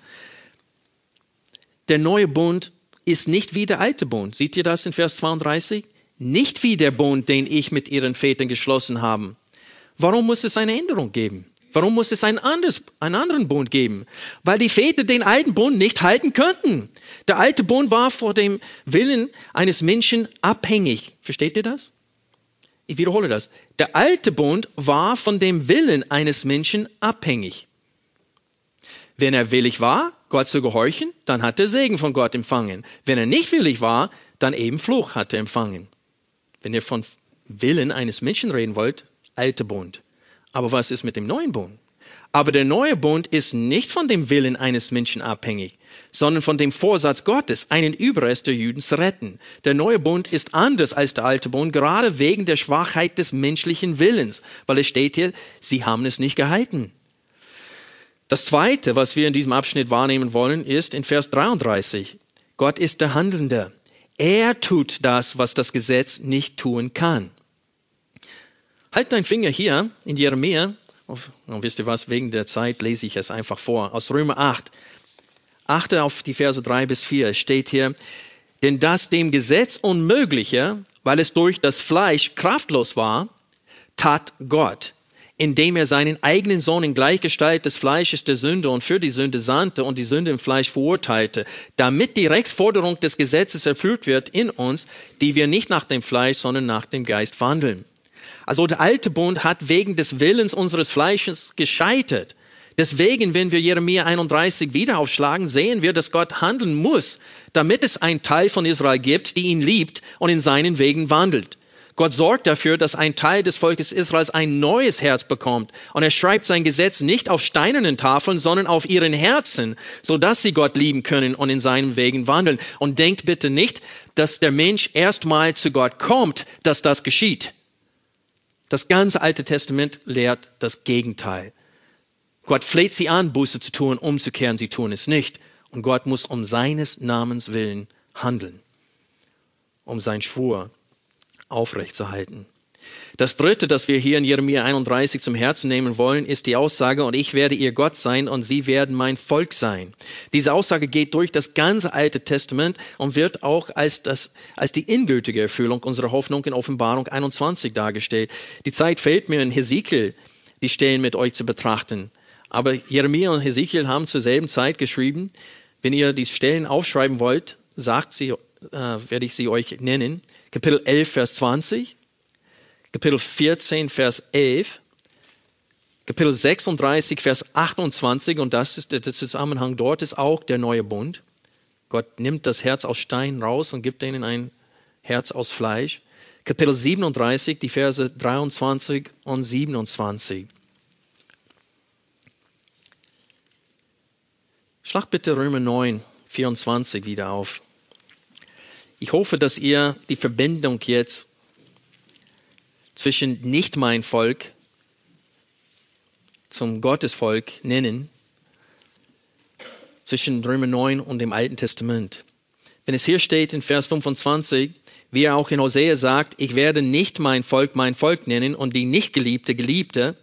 der neue Bund ist nicht wie der alte Bund. Seht ihr das in Vers 32? Nicht wie der Bund, den ich mit ihren Vätern geschlossen habe. Warum muss es eine Änderung geben? Warum muss es ein anderes, einen anderen Bund geben? Weil die Väter den alten Bund nicht halten könnten. Der alte Bund war vor dem Willen eines Menschen abhängig. Versteht ihr das? Ich wiederhole das. Der alte Bund war von dem Willen eines Menschen abhängig. Wenn er willig war, Gott zu gehorchen, dann hat er Segen von Gott empfangen. Wenn er nicht willig war, dann eben Fluch hat er empfangen. Wenn ihr von Willen eines Menschen reden wollt, alte Bund. Aber was ist mit dem neuen Bund? Aber der neue Bund ist nicht von dem Willen eines Menschen abhängig, sondern von dem Vorsatz Gottes, einen Überrest der Juden zu retten. Der neue Bund ist anders als der alte Bund, gerade wegen der Schwachheit des menschlichen Willens, weil es steht hier, sie haben es nicht gehalten. Das zweite, was wir in diesem Abschnitt wahrnehmen wollen, ist in Vers 33. Gott ist der Handelnde. Er tut das, was das Gesetz nicht tun kann. Halt dein Finger hier in Jeremia. Und wisst ihr was, wegen der Zeit lese ich es einfach vor. Aus Römer 8. Achte auf die Verse 3 bis 4. Es steht hier, denn das dem Gesetz Unmögliche, weil es durch das Fleisch kraftlos war, tat Gott, indem er seinen eigenen Sohn in Gleichgestalt des Fleisches der Sünde und für die Sünde sandte und die Sünde im Fleisch verurteilte, damit die Rechtsforderung des Gesetzes erfüllt wird in uns, die wir nicht nach dem Fleisch, sondern nach dem Geist wandeln. Also der alte Bund hat wegen des Willens unseres Fleisches gescheitert. Deswegen, wenn wir Jeremia 31 wieder aufschlagen, sehen wir, dass Gott handeln muss, damit es einen Teil von Israel gibt, die ihn liebt und in seinen Wegen wandelt. Gott sorgt dafür, dass ein Teil des Volkes Israels ein neues Herz bekommt. Und er schreibt sein Gesetz nicht auf steinernen Tafeln, sondern auf ihren Herzen, so dass sie Gott lieben können und in seinen Wegen wandeln. Und denkt bitte nicht, dass der Mensch erstmal zu Gott kommt, dass das geschieht. Das ganze Alte Testament lehrt das Gegenteil. Gott fleht sie an, Buße zu tun, umzukehren, sie tun es nicht. Und Gott muss um seines Namens willen handeln, um sein Schwur aufrechtzuerhalten. Das dritte, das wir hier in Jeremia 31 zum Herzen nehmen wollen, ist die Aussage, und ich werde ihr Gott sein und sie werden mein Volk sein. Diese Aussage geht durch das ganze Alte Testament und wird auch als, das, als die endgültige Erfüllung unserer Hoffnung in Offenbarung 21 dargestellt. Die Zeit fällt mir in Hesekiel, die Stellen mit euch zu betrachten. Aber Jeremia und Hesekiel haben zur selben Zeit geschrieben. Wenn ihr die Stellen aufschreiben wollt, sagt sie, äh, werde ich sie euch nennen. Kapitel 11, Vers 20, Kapitel 14, Vers 11, Kapitel 36, Vers 28, und das ist der Zusammenhang dort ist auch der neue Bund. Gott nimmt das Herz aus Stein raus und gibt ihnen ein Herz aus Fleisch. Kapitel 37, die Verse 23 und 27. Schlag bitte Römer 9, 24 wieder auf. Ich hoffe, dass ihr die Verbindung jetzt zwischen nicht mein Volk zum Gottesvolk nennen, zwischen Römer 9 und dem Alten Testament. Wenn es hier steht in Vers 25, wie er auch in Hosea sagt, ich werde nicht mein Volk mein Volk nennen und die nicht geliebte Geliebte,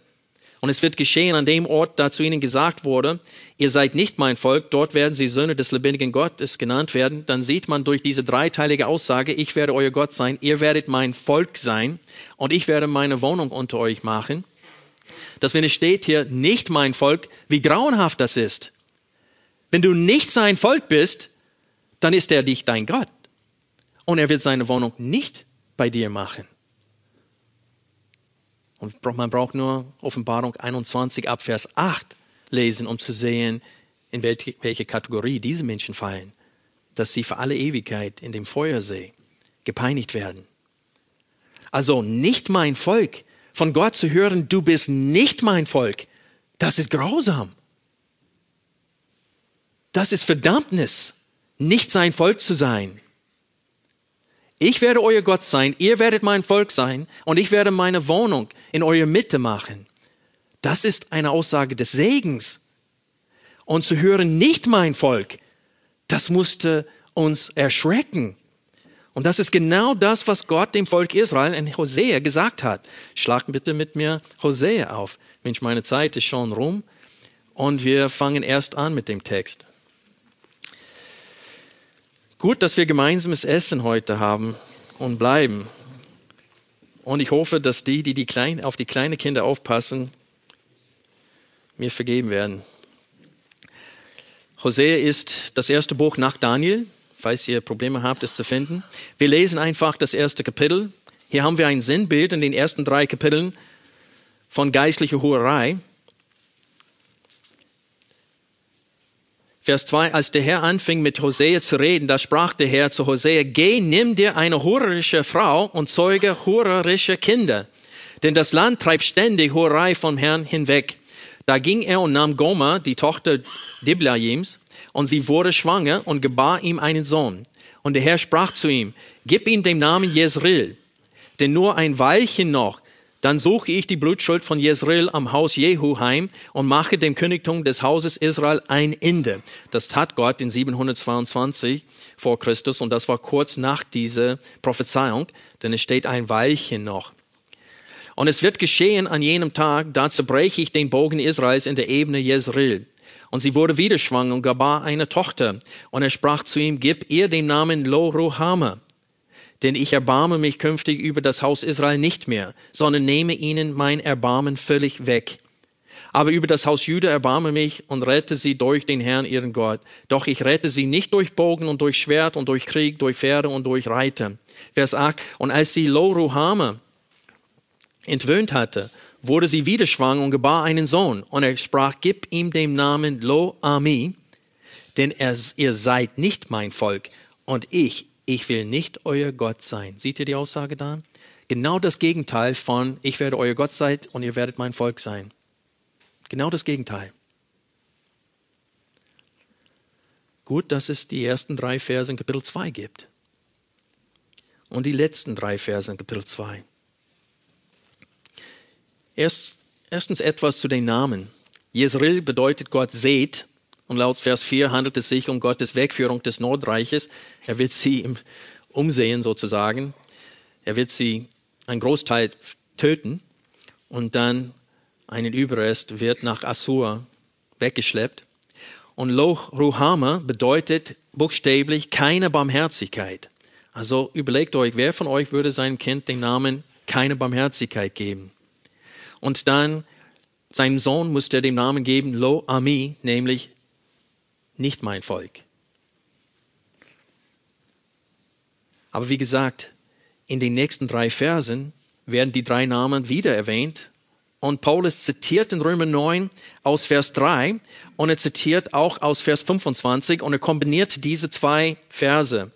und es wird geschehen an dem Ort, da zu ihnen gesagt wurde, ihr seid nicht mein Volk, dort werden sie Söhne des lebendigen Gottes genannt werden. Dann sieht man durch diese dreiteilige Aussage, ich werde euer Gott sein, ihr werdet mein Volk sein und ich werde meine Wohnung unter euch machen. Dass wenn es steht hier, nicht mein Volk, wie grauenhaft das ist. Wenn du nicht sein Volk bist, dann ist er dich dein Gott. Und er wird seine Wohnung nicht bei dir machen. Und man braucht nur Offenbarung 21 ab Vers 8 lesen, um zu sehen, in welche, Kategorie diese Menschen fallen. Dass sie für alle Ewigkeit in dem Feuersee gepeinigt werden. Also nicht mein Volk. Von Gott zu hören, du bist nicht mein Volk, das ist grausam. Das ist Verdammnis, nicht sein Volk zu sein. Ich werde euer Gott sein, ihr werdet mein Volk sein und ich werde meine Wohnung in eurer Mitte machen. Das ist eine Aussage des Segens. Und zu hören, nicht mein Volk, das musste uns erschrecken. Und das ist genau das, was Gott dem Volk Israel in Hosea gesagt hat. Schlag bitte mit mir Hosea auf. Mensch, meine Zeit ist schon rum. Und wir fangen erst an mit dem Text. Gut, dass wir gemeinsames Essen heute haben und bleiben. Und ich hoffe, dass die, die, die klein, auf die kleinen Kinder aufpassen, mir vergeben werden. Hosea ist das erste Buch nach Daniel, falls ihr Probleme habt, es zu finden. Wir lesen einfach das erste Kapitel. Hier haben wir ein Sinnbild in den ersten drei Kapiteln von geistlicher Hurerei. Vers 2, als der Herr anfing mit Hosea zu reden, da sprach der Herr zu Hosea, geh, nimm dir eine hurerische Frau und zeuge hurerische Kinder, denn das Land treibt ständig Hurerei vom Herrn hinweg. Da ging er und nahm Goma, die Tochter Diblaims, und sie wurde schwanger und gebar ihm einen Sohn. Und der Herr sprach zu ihm, gib ihm den Namen Jezreel, denn nur ein Weilchen noch, dann suche ich die Blutschuld von Jezreel am Haus Jehu heim und mache dem Königtum des Hauses Israel ein Ende. Das tat Gott in 722 vor Christus und das war kurz nach dieser Prophezeiung, denn es steht ein Weilchen noch. Und es wird geschehen an jenem Tag, da zerbreche ich den Bogen Israels in der Ebene Jezreel. Und sie wurde wieder schwanger und gebar eine Tochter. Und er sprach zu ihm, gib ihr den Namen Lo-Ruhama denn ich erbarme mich künftig über das Haus Israel nicht mehr, sondern nehme ihnen mein Erbarmen völlig weg. Aber über das Haus Juda erbarme mich und rette sie durch den Herrn ihren Gott. Doch ich rette sie nicht durch Bogen und durch Schwert und durch Krieg, durch Pferde und durch Reiter. Vers 8. Und als sie Lo Ruhama entwöhnt hatte, wurde sie wieder schwanger und gebar einen Sohn. Und er sprach, gib ihm den Namen Lo Ami, denn er, ihr seid nicht mein Volk und ich, ich will nicht euer Gott sein. Seht ihr die Aussage da? Genau das Gegenteil von, ich werde euer Gott sein und ihr werdet mein Volk sein. Genau das Gegenteil. Gut, dass es die ersten drei Verse in Kapitel 2 gibt. Und die letzten drei Verse in Kapitel 2. Erst, erstens etwas zu den Namen. Jezreel bedeutet Gott seht und laut Vers 4 handelt es sich um Gottes Wegführung des Nordreiches. Er wird sie im Umsehen sozusagen. Er wird sie einen Großteil töten und dann einen Überrest wird nach Assur weggeschleppt. Und Loch Ruhama bedeutet buchstäblich keine Barmherzigkeit. Also überlegt euch, wer von euch würde seinem Kind den Namen keine Barmherzigkeit geben? Und dann seinem Sohn musste er den Namen geben Lo Ami, nämlich nicht mein Volk. Aber wie gesagt, in den nächsten drei Versen werden die drei Namen wieder erwähnt. Und Paulus zitiert in Römer 9 aus Vers 3 und er zitiert auch aus Vers 25 und er kombiniert diese zwei Verse.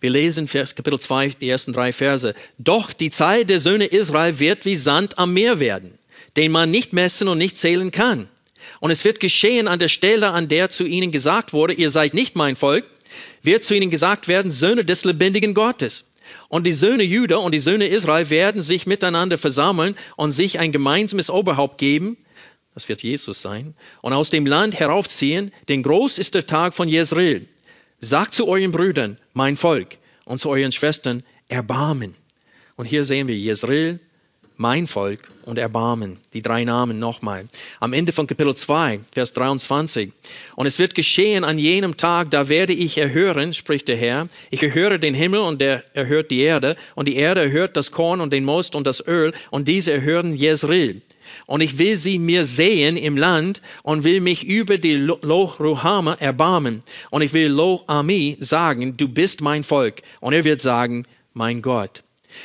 Wir lesen Vers, Kapitel 2, die ersten drei Verse. Doch die Zeit der Söhne Israel wird wie Sand am Meer werden, den man nicht messen und nicht zählen kann. Und es wird geschehen an der Stelle, an der zu ihnen gesagt wurde, ihr seid nicht mein Volk, wird zu ihnen gesagt werden, Söhne des lebendigen Gottes. Und die Söhne Juda und die Söhne Israel werden sich miteinander versammeln und sich ein gemeinsames Oberhaupt geben. Das wird Jesus sein. Und aus dem Land heraufziehen, denn groß ist der Tag von Jezreel. Sagt zu euren Brüdern, mein Volk, und zu euren Schwestern, Erbarmen. Und hier sehen wir Jezreel, mein Volk und Erbarmen. Die drei Namen nochmal. Am Ende von Kapitel 2, Vers 23. Und es wird geschehen an jenem Tag, da werde ich erhören, spricht der Herr. Ich erhöre den Himmel und der erhört die Erde. Und die Erde erhört das Korn und den Most und das Öl. Und diese erhören Jezreel. Und ich will sie mir sehen im Land und will mich über die Loch Ruhama erbarmen. Und ich will Lo Ami sagen, du bist mein Volk. Und er wird sagen, mein Gott.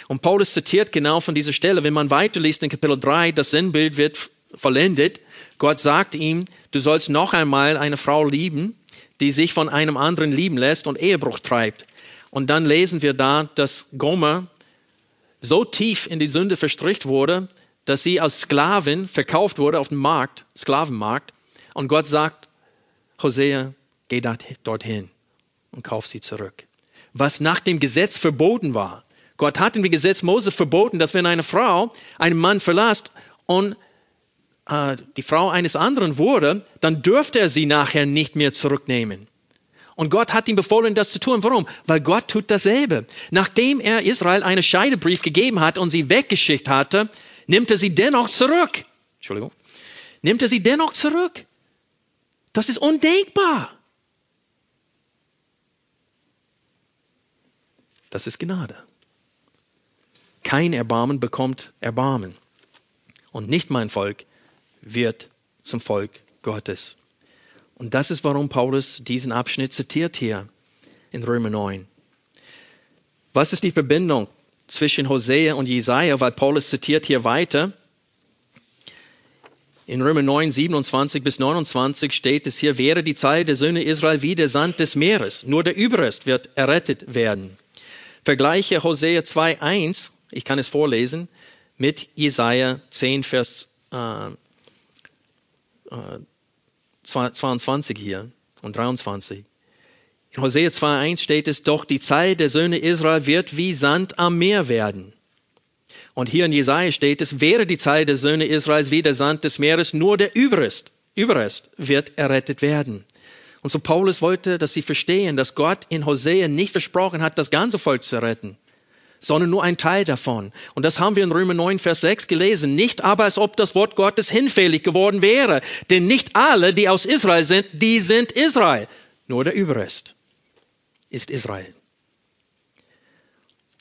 Und Paulus zitiert genau von dieser Stelle, wenn man weiterliest in Kapitel 3, das Sinnbild wird vollendet. Gott sagt ihm, du sollst noch einmal eine Frau lieben, die sich von einem anderen lieben lässt und Ehebruch treibt. Und dann lesen wir da, dass Gomer so tief in die Sünde verstricht wurde, dass sie als Sklavin verkauft wurde auf dem Markt, Sklavenmarkt. Und Gott sagt, Hosea, geh dorthin und kauf sie zurück. Was nach dem Gesetz verboten war, Gott hat im Gesetz Mose verboten, dass wenn eine Frau einen Mann verlässt und äh, die Frau eines anderen wurde, dann dürfte er sie nachher nicht mehr zurücknehmen. Und Gott hat ihm befohlen, das zu tun. Warum? Weil Gott tut dasselbe. Nachdem er Israel einen Scheidebrief gegeben hat und sie weggeschickt hatte, nimmt er sie dennoch zurück. Entschuldigung. Nimmt er sie dennoch zurück. Das ist undenkbar. Das ist Gnade. Kein Erbarmen bekommt Erbarmen. Und nicht mein Volk wird zum Volk Gottes. Und das ist, warum Paulus diesen Abschnitt zitiert hier in Römer 9. Was ist die Verbindung zwischen Hosea und Jesaja? Weil Paulus zitiert hier weiter. In Römer 9, 27 bis 29 steht es hier, wäre die Zeit der Söhne Israel wie der Sand des Meeres. Nur der Überrest wird errettet werden. Vergleiche Hosea 2, 1, ich kann es vorlesen, mit Jesaja 10, Vers äh, äh, 22 hier und 23. In Hosea 2.1 steht es, doch die Zeit der Söhne Israel wird wie Sand am Meer werden. Und hier in Jesaja steht es, wäre die Zeit der Söhne Israels wie der Sand des Meeres, nur der Überrest, Überrest wird errettet werden. Und so Paulus wollte, dass sie verstehen, dass Gott in Hosea nicht versprochen hat, das ganze Volk zu retten sondern nur ein Teil davon. Und das haben wir in Römer 9, Vers 6 gelesen. Nicht aber, als ob das Wort Gottes hinfällig geworden wäre. Denn nicht alle, die aus Israel sind, die sind Israel. Nur der Überrest ist Israel.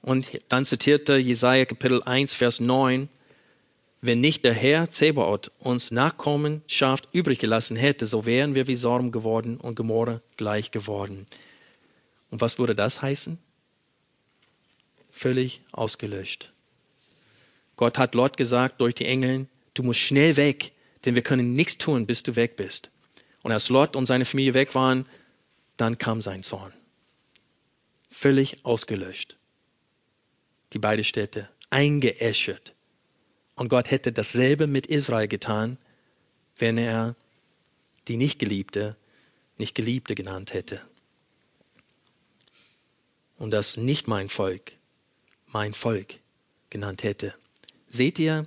Und dann zitierte Jesaja Kapitel 1, Vers 9. Wenn nicht der Herr Zebaoth uns Nachkommenschaft übrig gelassen hätte, so wären wir wie Sorm geworden und Gomorra gleich geworden. Und was würde das heißen? Völlig ausgelöscht. Gott hat Lot gesagt durch die Engeln, du musst schnell weg, denn wir können nichts tun, bis du weg bist. Und als Lot und seine Familie weg waren, dann kam sein Zorn. Völlig ausgelöscht. Die beiden Städte eingeäschert. Und Gott hätte dasselbe mit Israel getan, wenn er die Nicht-Geliebte nicht Geliebte genannt hätte. Und das nicht mein Volk mein Volk genannt hätte. Seht ihr,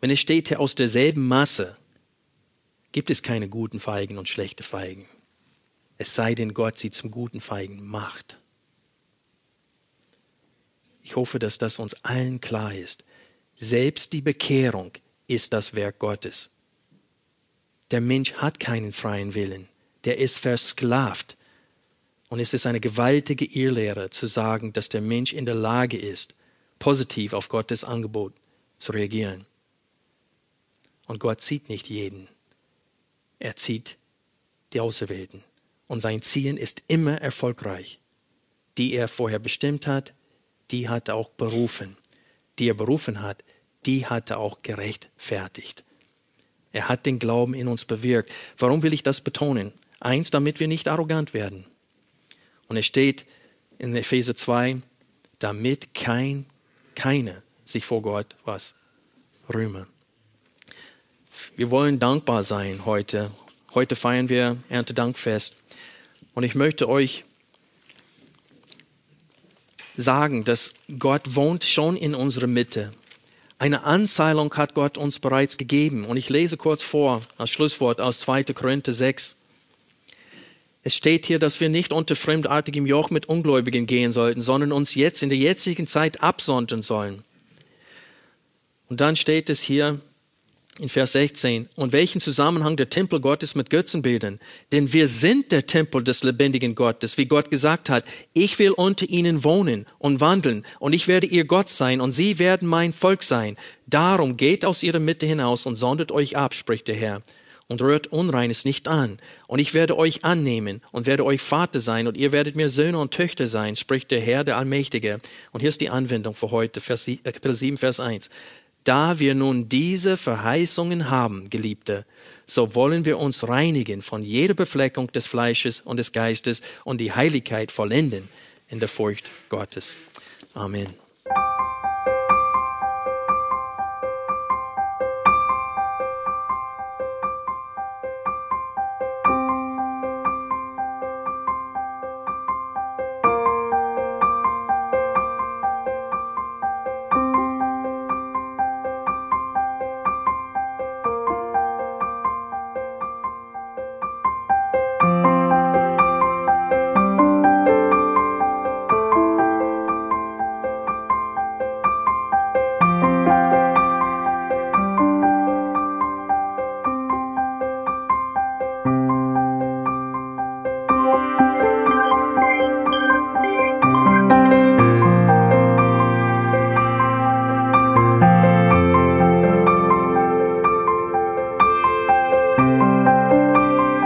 wenn es steht aus derselben Masse, gibt es keine guten Feigen und schlechte Feigen. Es sei denn, Gott sie zum guten Feigen macht. Ich hoffe, dass das uns allen klar ist. Selbst die Bekehrung ist das Werk Gottes. Der Mensch hat keinen freien Willen. Der ist versklavt und es ist eine gewaltige Irrlehre zu sagen, dass der Mensch in der Lage ist, positiv auf Gottes Angebot zu reagieren. Und Gott zieht nicht jeden. Er zieht die Auserwählten. Und sein Ziehen ist immer erfolgreich. Die er vorher bestimmt hat, die hat er auch berufen. Die er berufen hat, die hat er auch gerechtfertigt. Er hat den Glauben in uns bewirkt. Warum will ich das betonen? Eins, damit wir nicht arrogant werden. Und es steht in Epheser 2, damit kein, keine sich vor Gott was rühme. Wir wollen dankbar sein heute. Heute feiern wir Erntedankfest. Und ich möchte euch sagen, dass Gott wohnt schon in unserer Mitte. Eine Anzahlung hat Gott uns bereits gegeben. Und ich lese kurz vor als Schlusswort aus 2. Korinther 6. Es steht hier, dass wir nicht unter fremdartigem Joch mit Ungläubigen gehen sollten, sondern uns jetzt in der jetzigen Zeit absondern sollen. Und dann steht es hier in Vers 16, und welchen Zusammenhang der Tempel Gottes mit Götzenbildern? Denn wir sind der Tempel des lebendigen Gottes, wie Gott gesagt hat, ich will unter ihnen wohnen und wandeln, und ich werde ihr Gott sein, und sie werden mein Volk sein. Darum geht aus ihrer Mitte hinaus und sondert euch ab, spricht der Herr und rührt Unreines nicht an. Und ich werde euch annehmen und werde euch Vater sein und ihr werdet mir Söhne und Töchter sein, spricht der Herr, der Allmächtige. Und hier ist die Anwendung für heute, Vers, äh, Kapitel 7, Vers 1. Da wir nun diese Verheißungen haben, Geliebte, so wollen wir uns reinigen von jeder Befleckung des Fleisches und des Geistes und die Heiligkeit vollenden in der Furcht Gottes. Amen.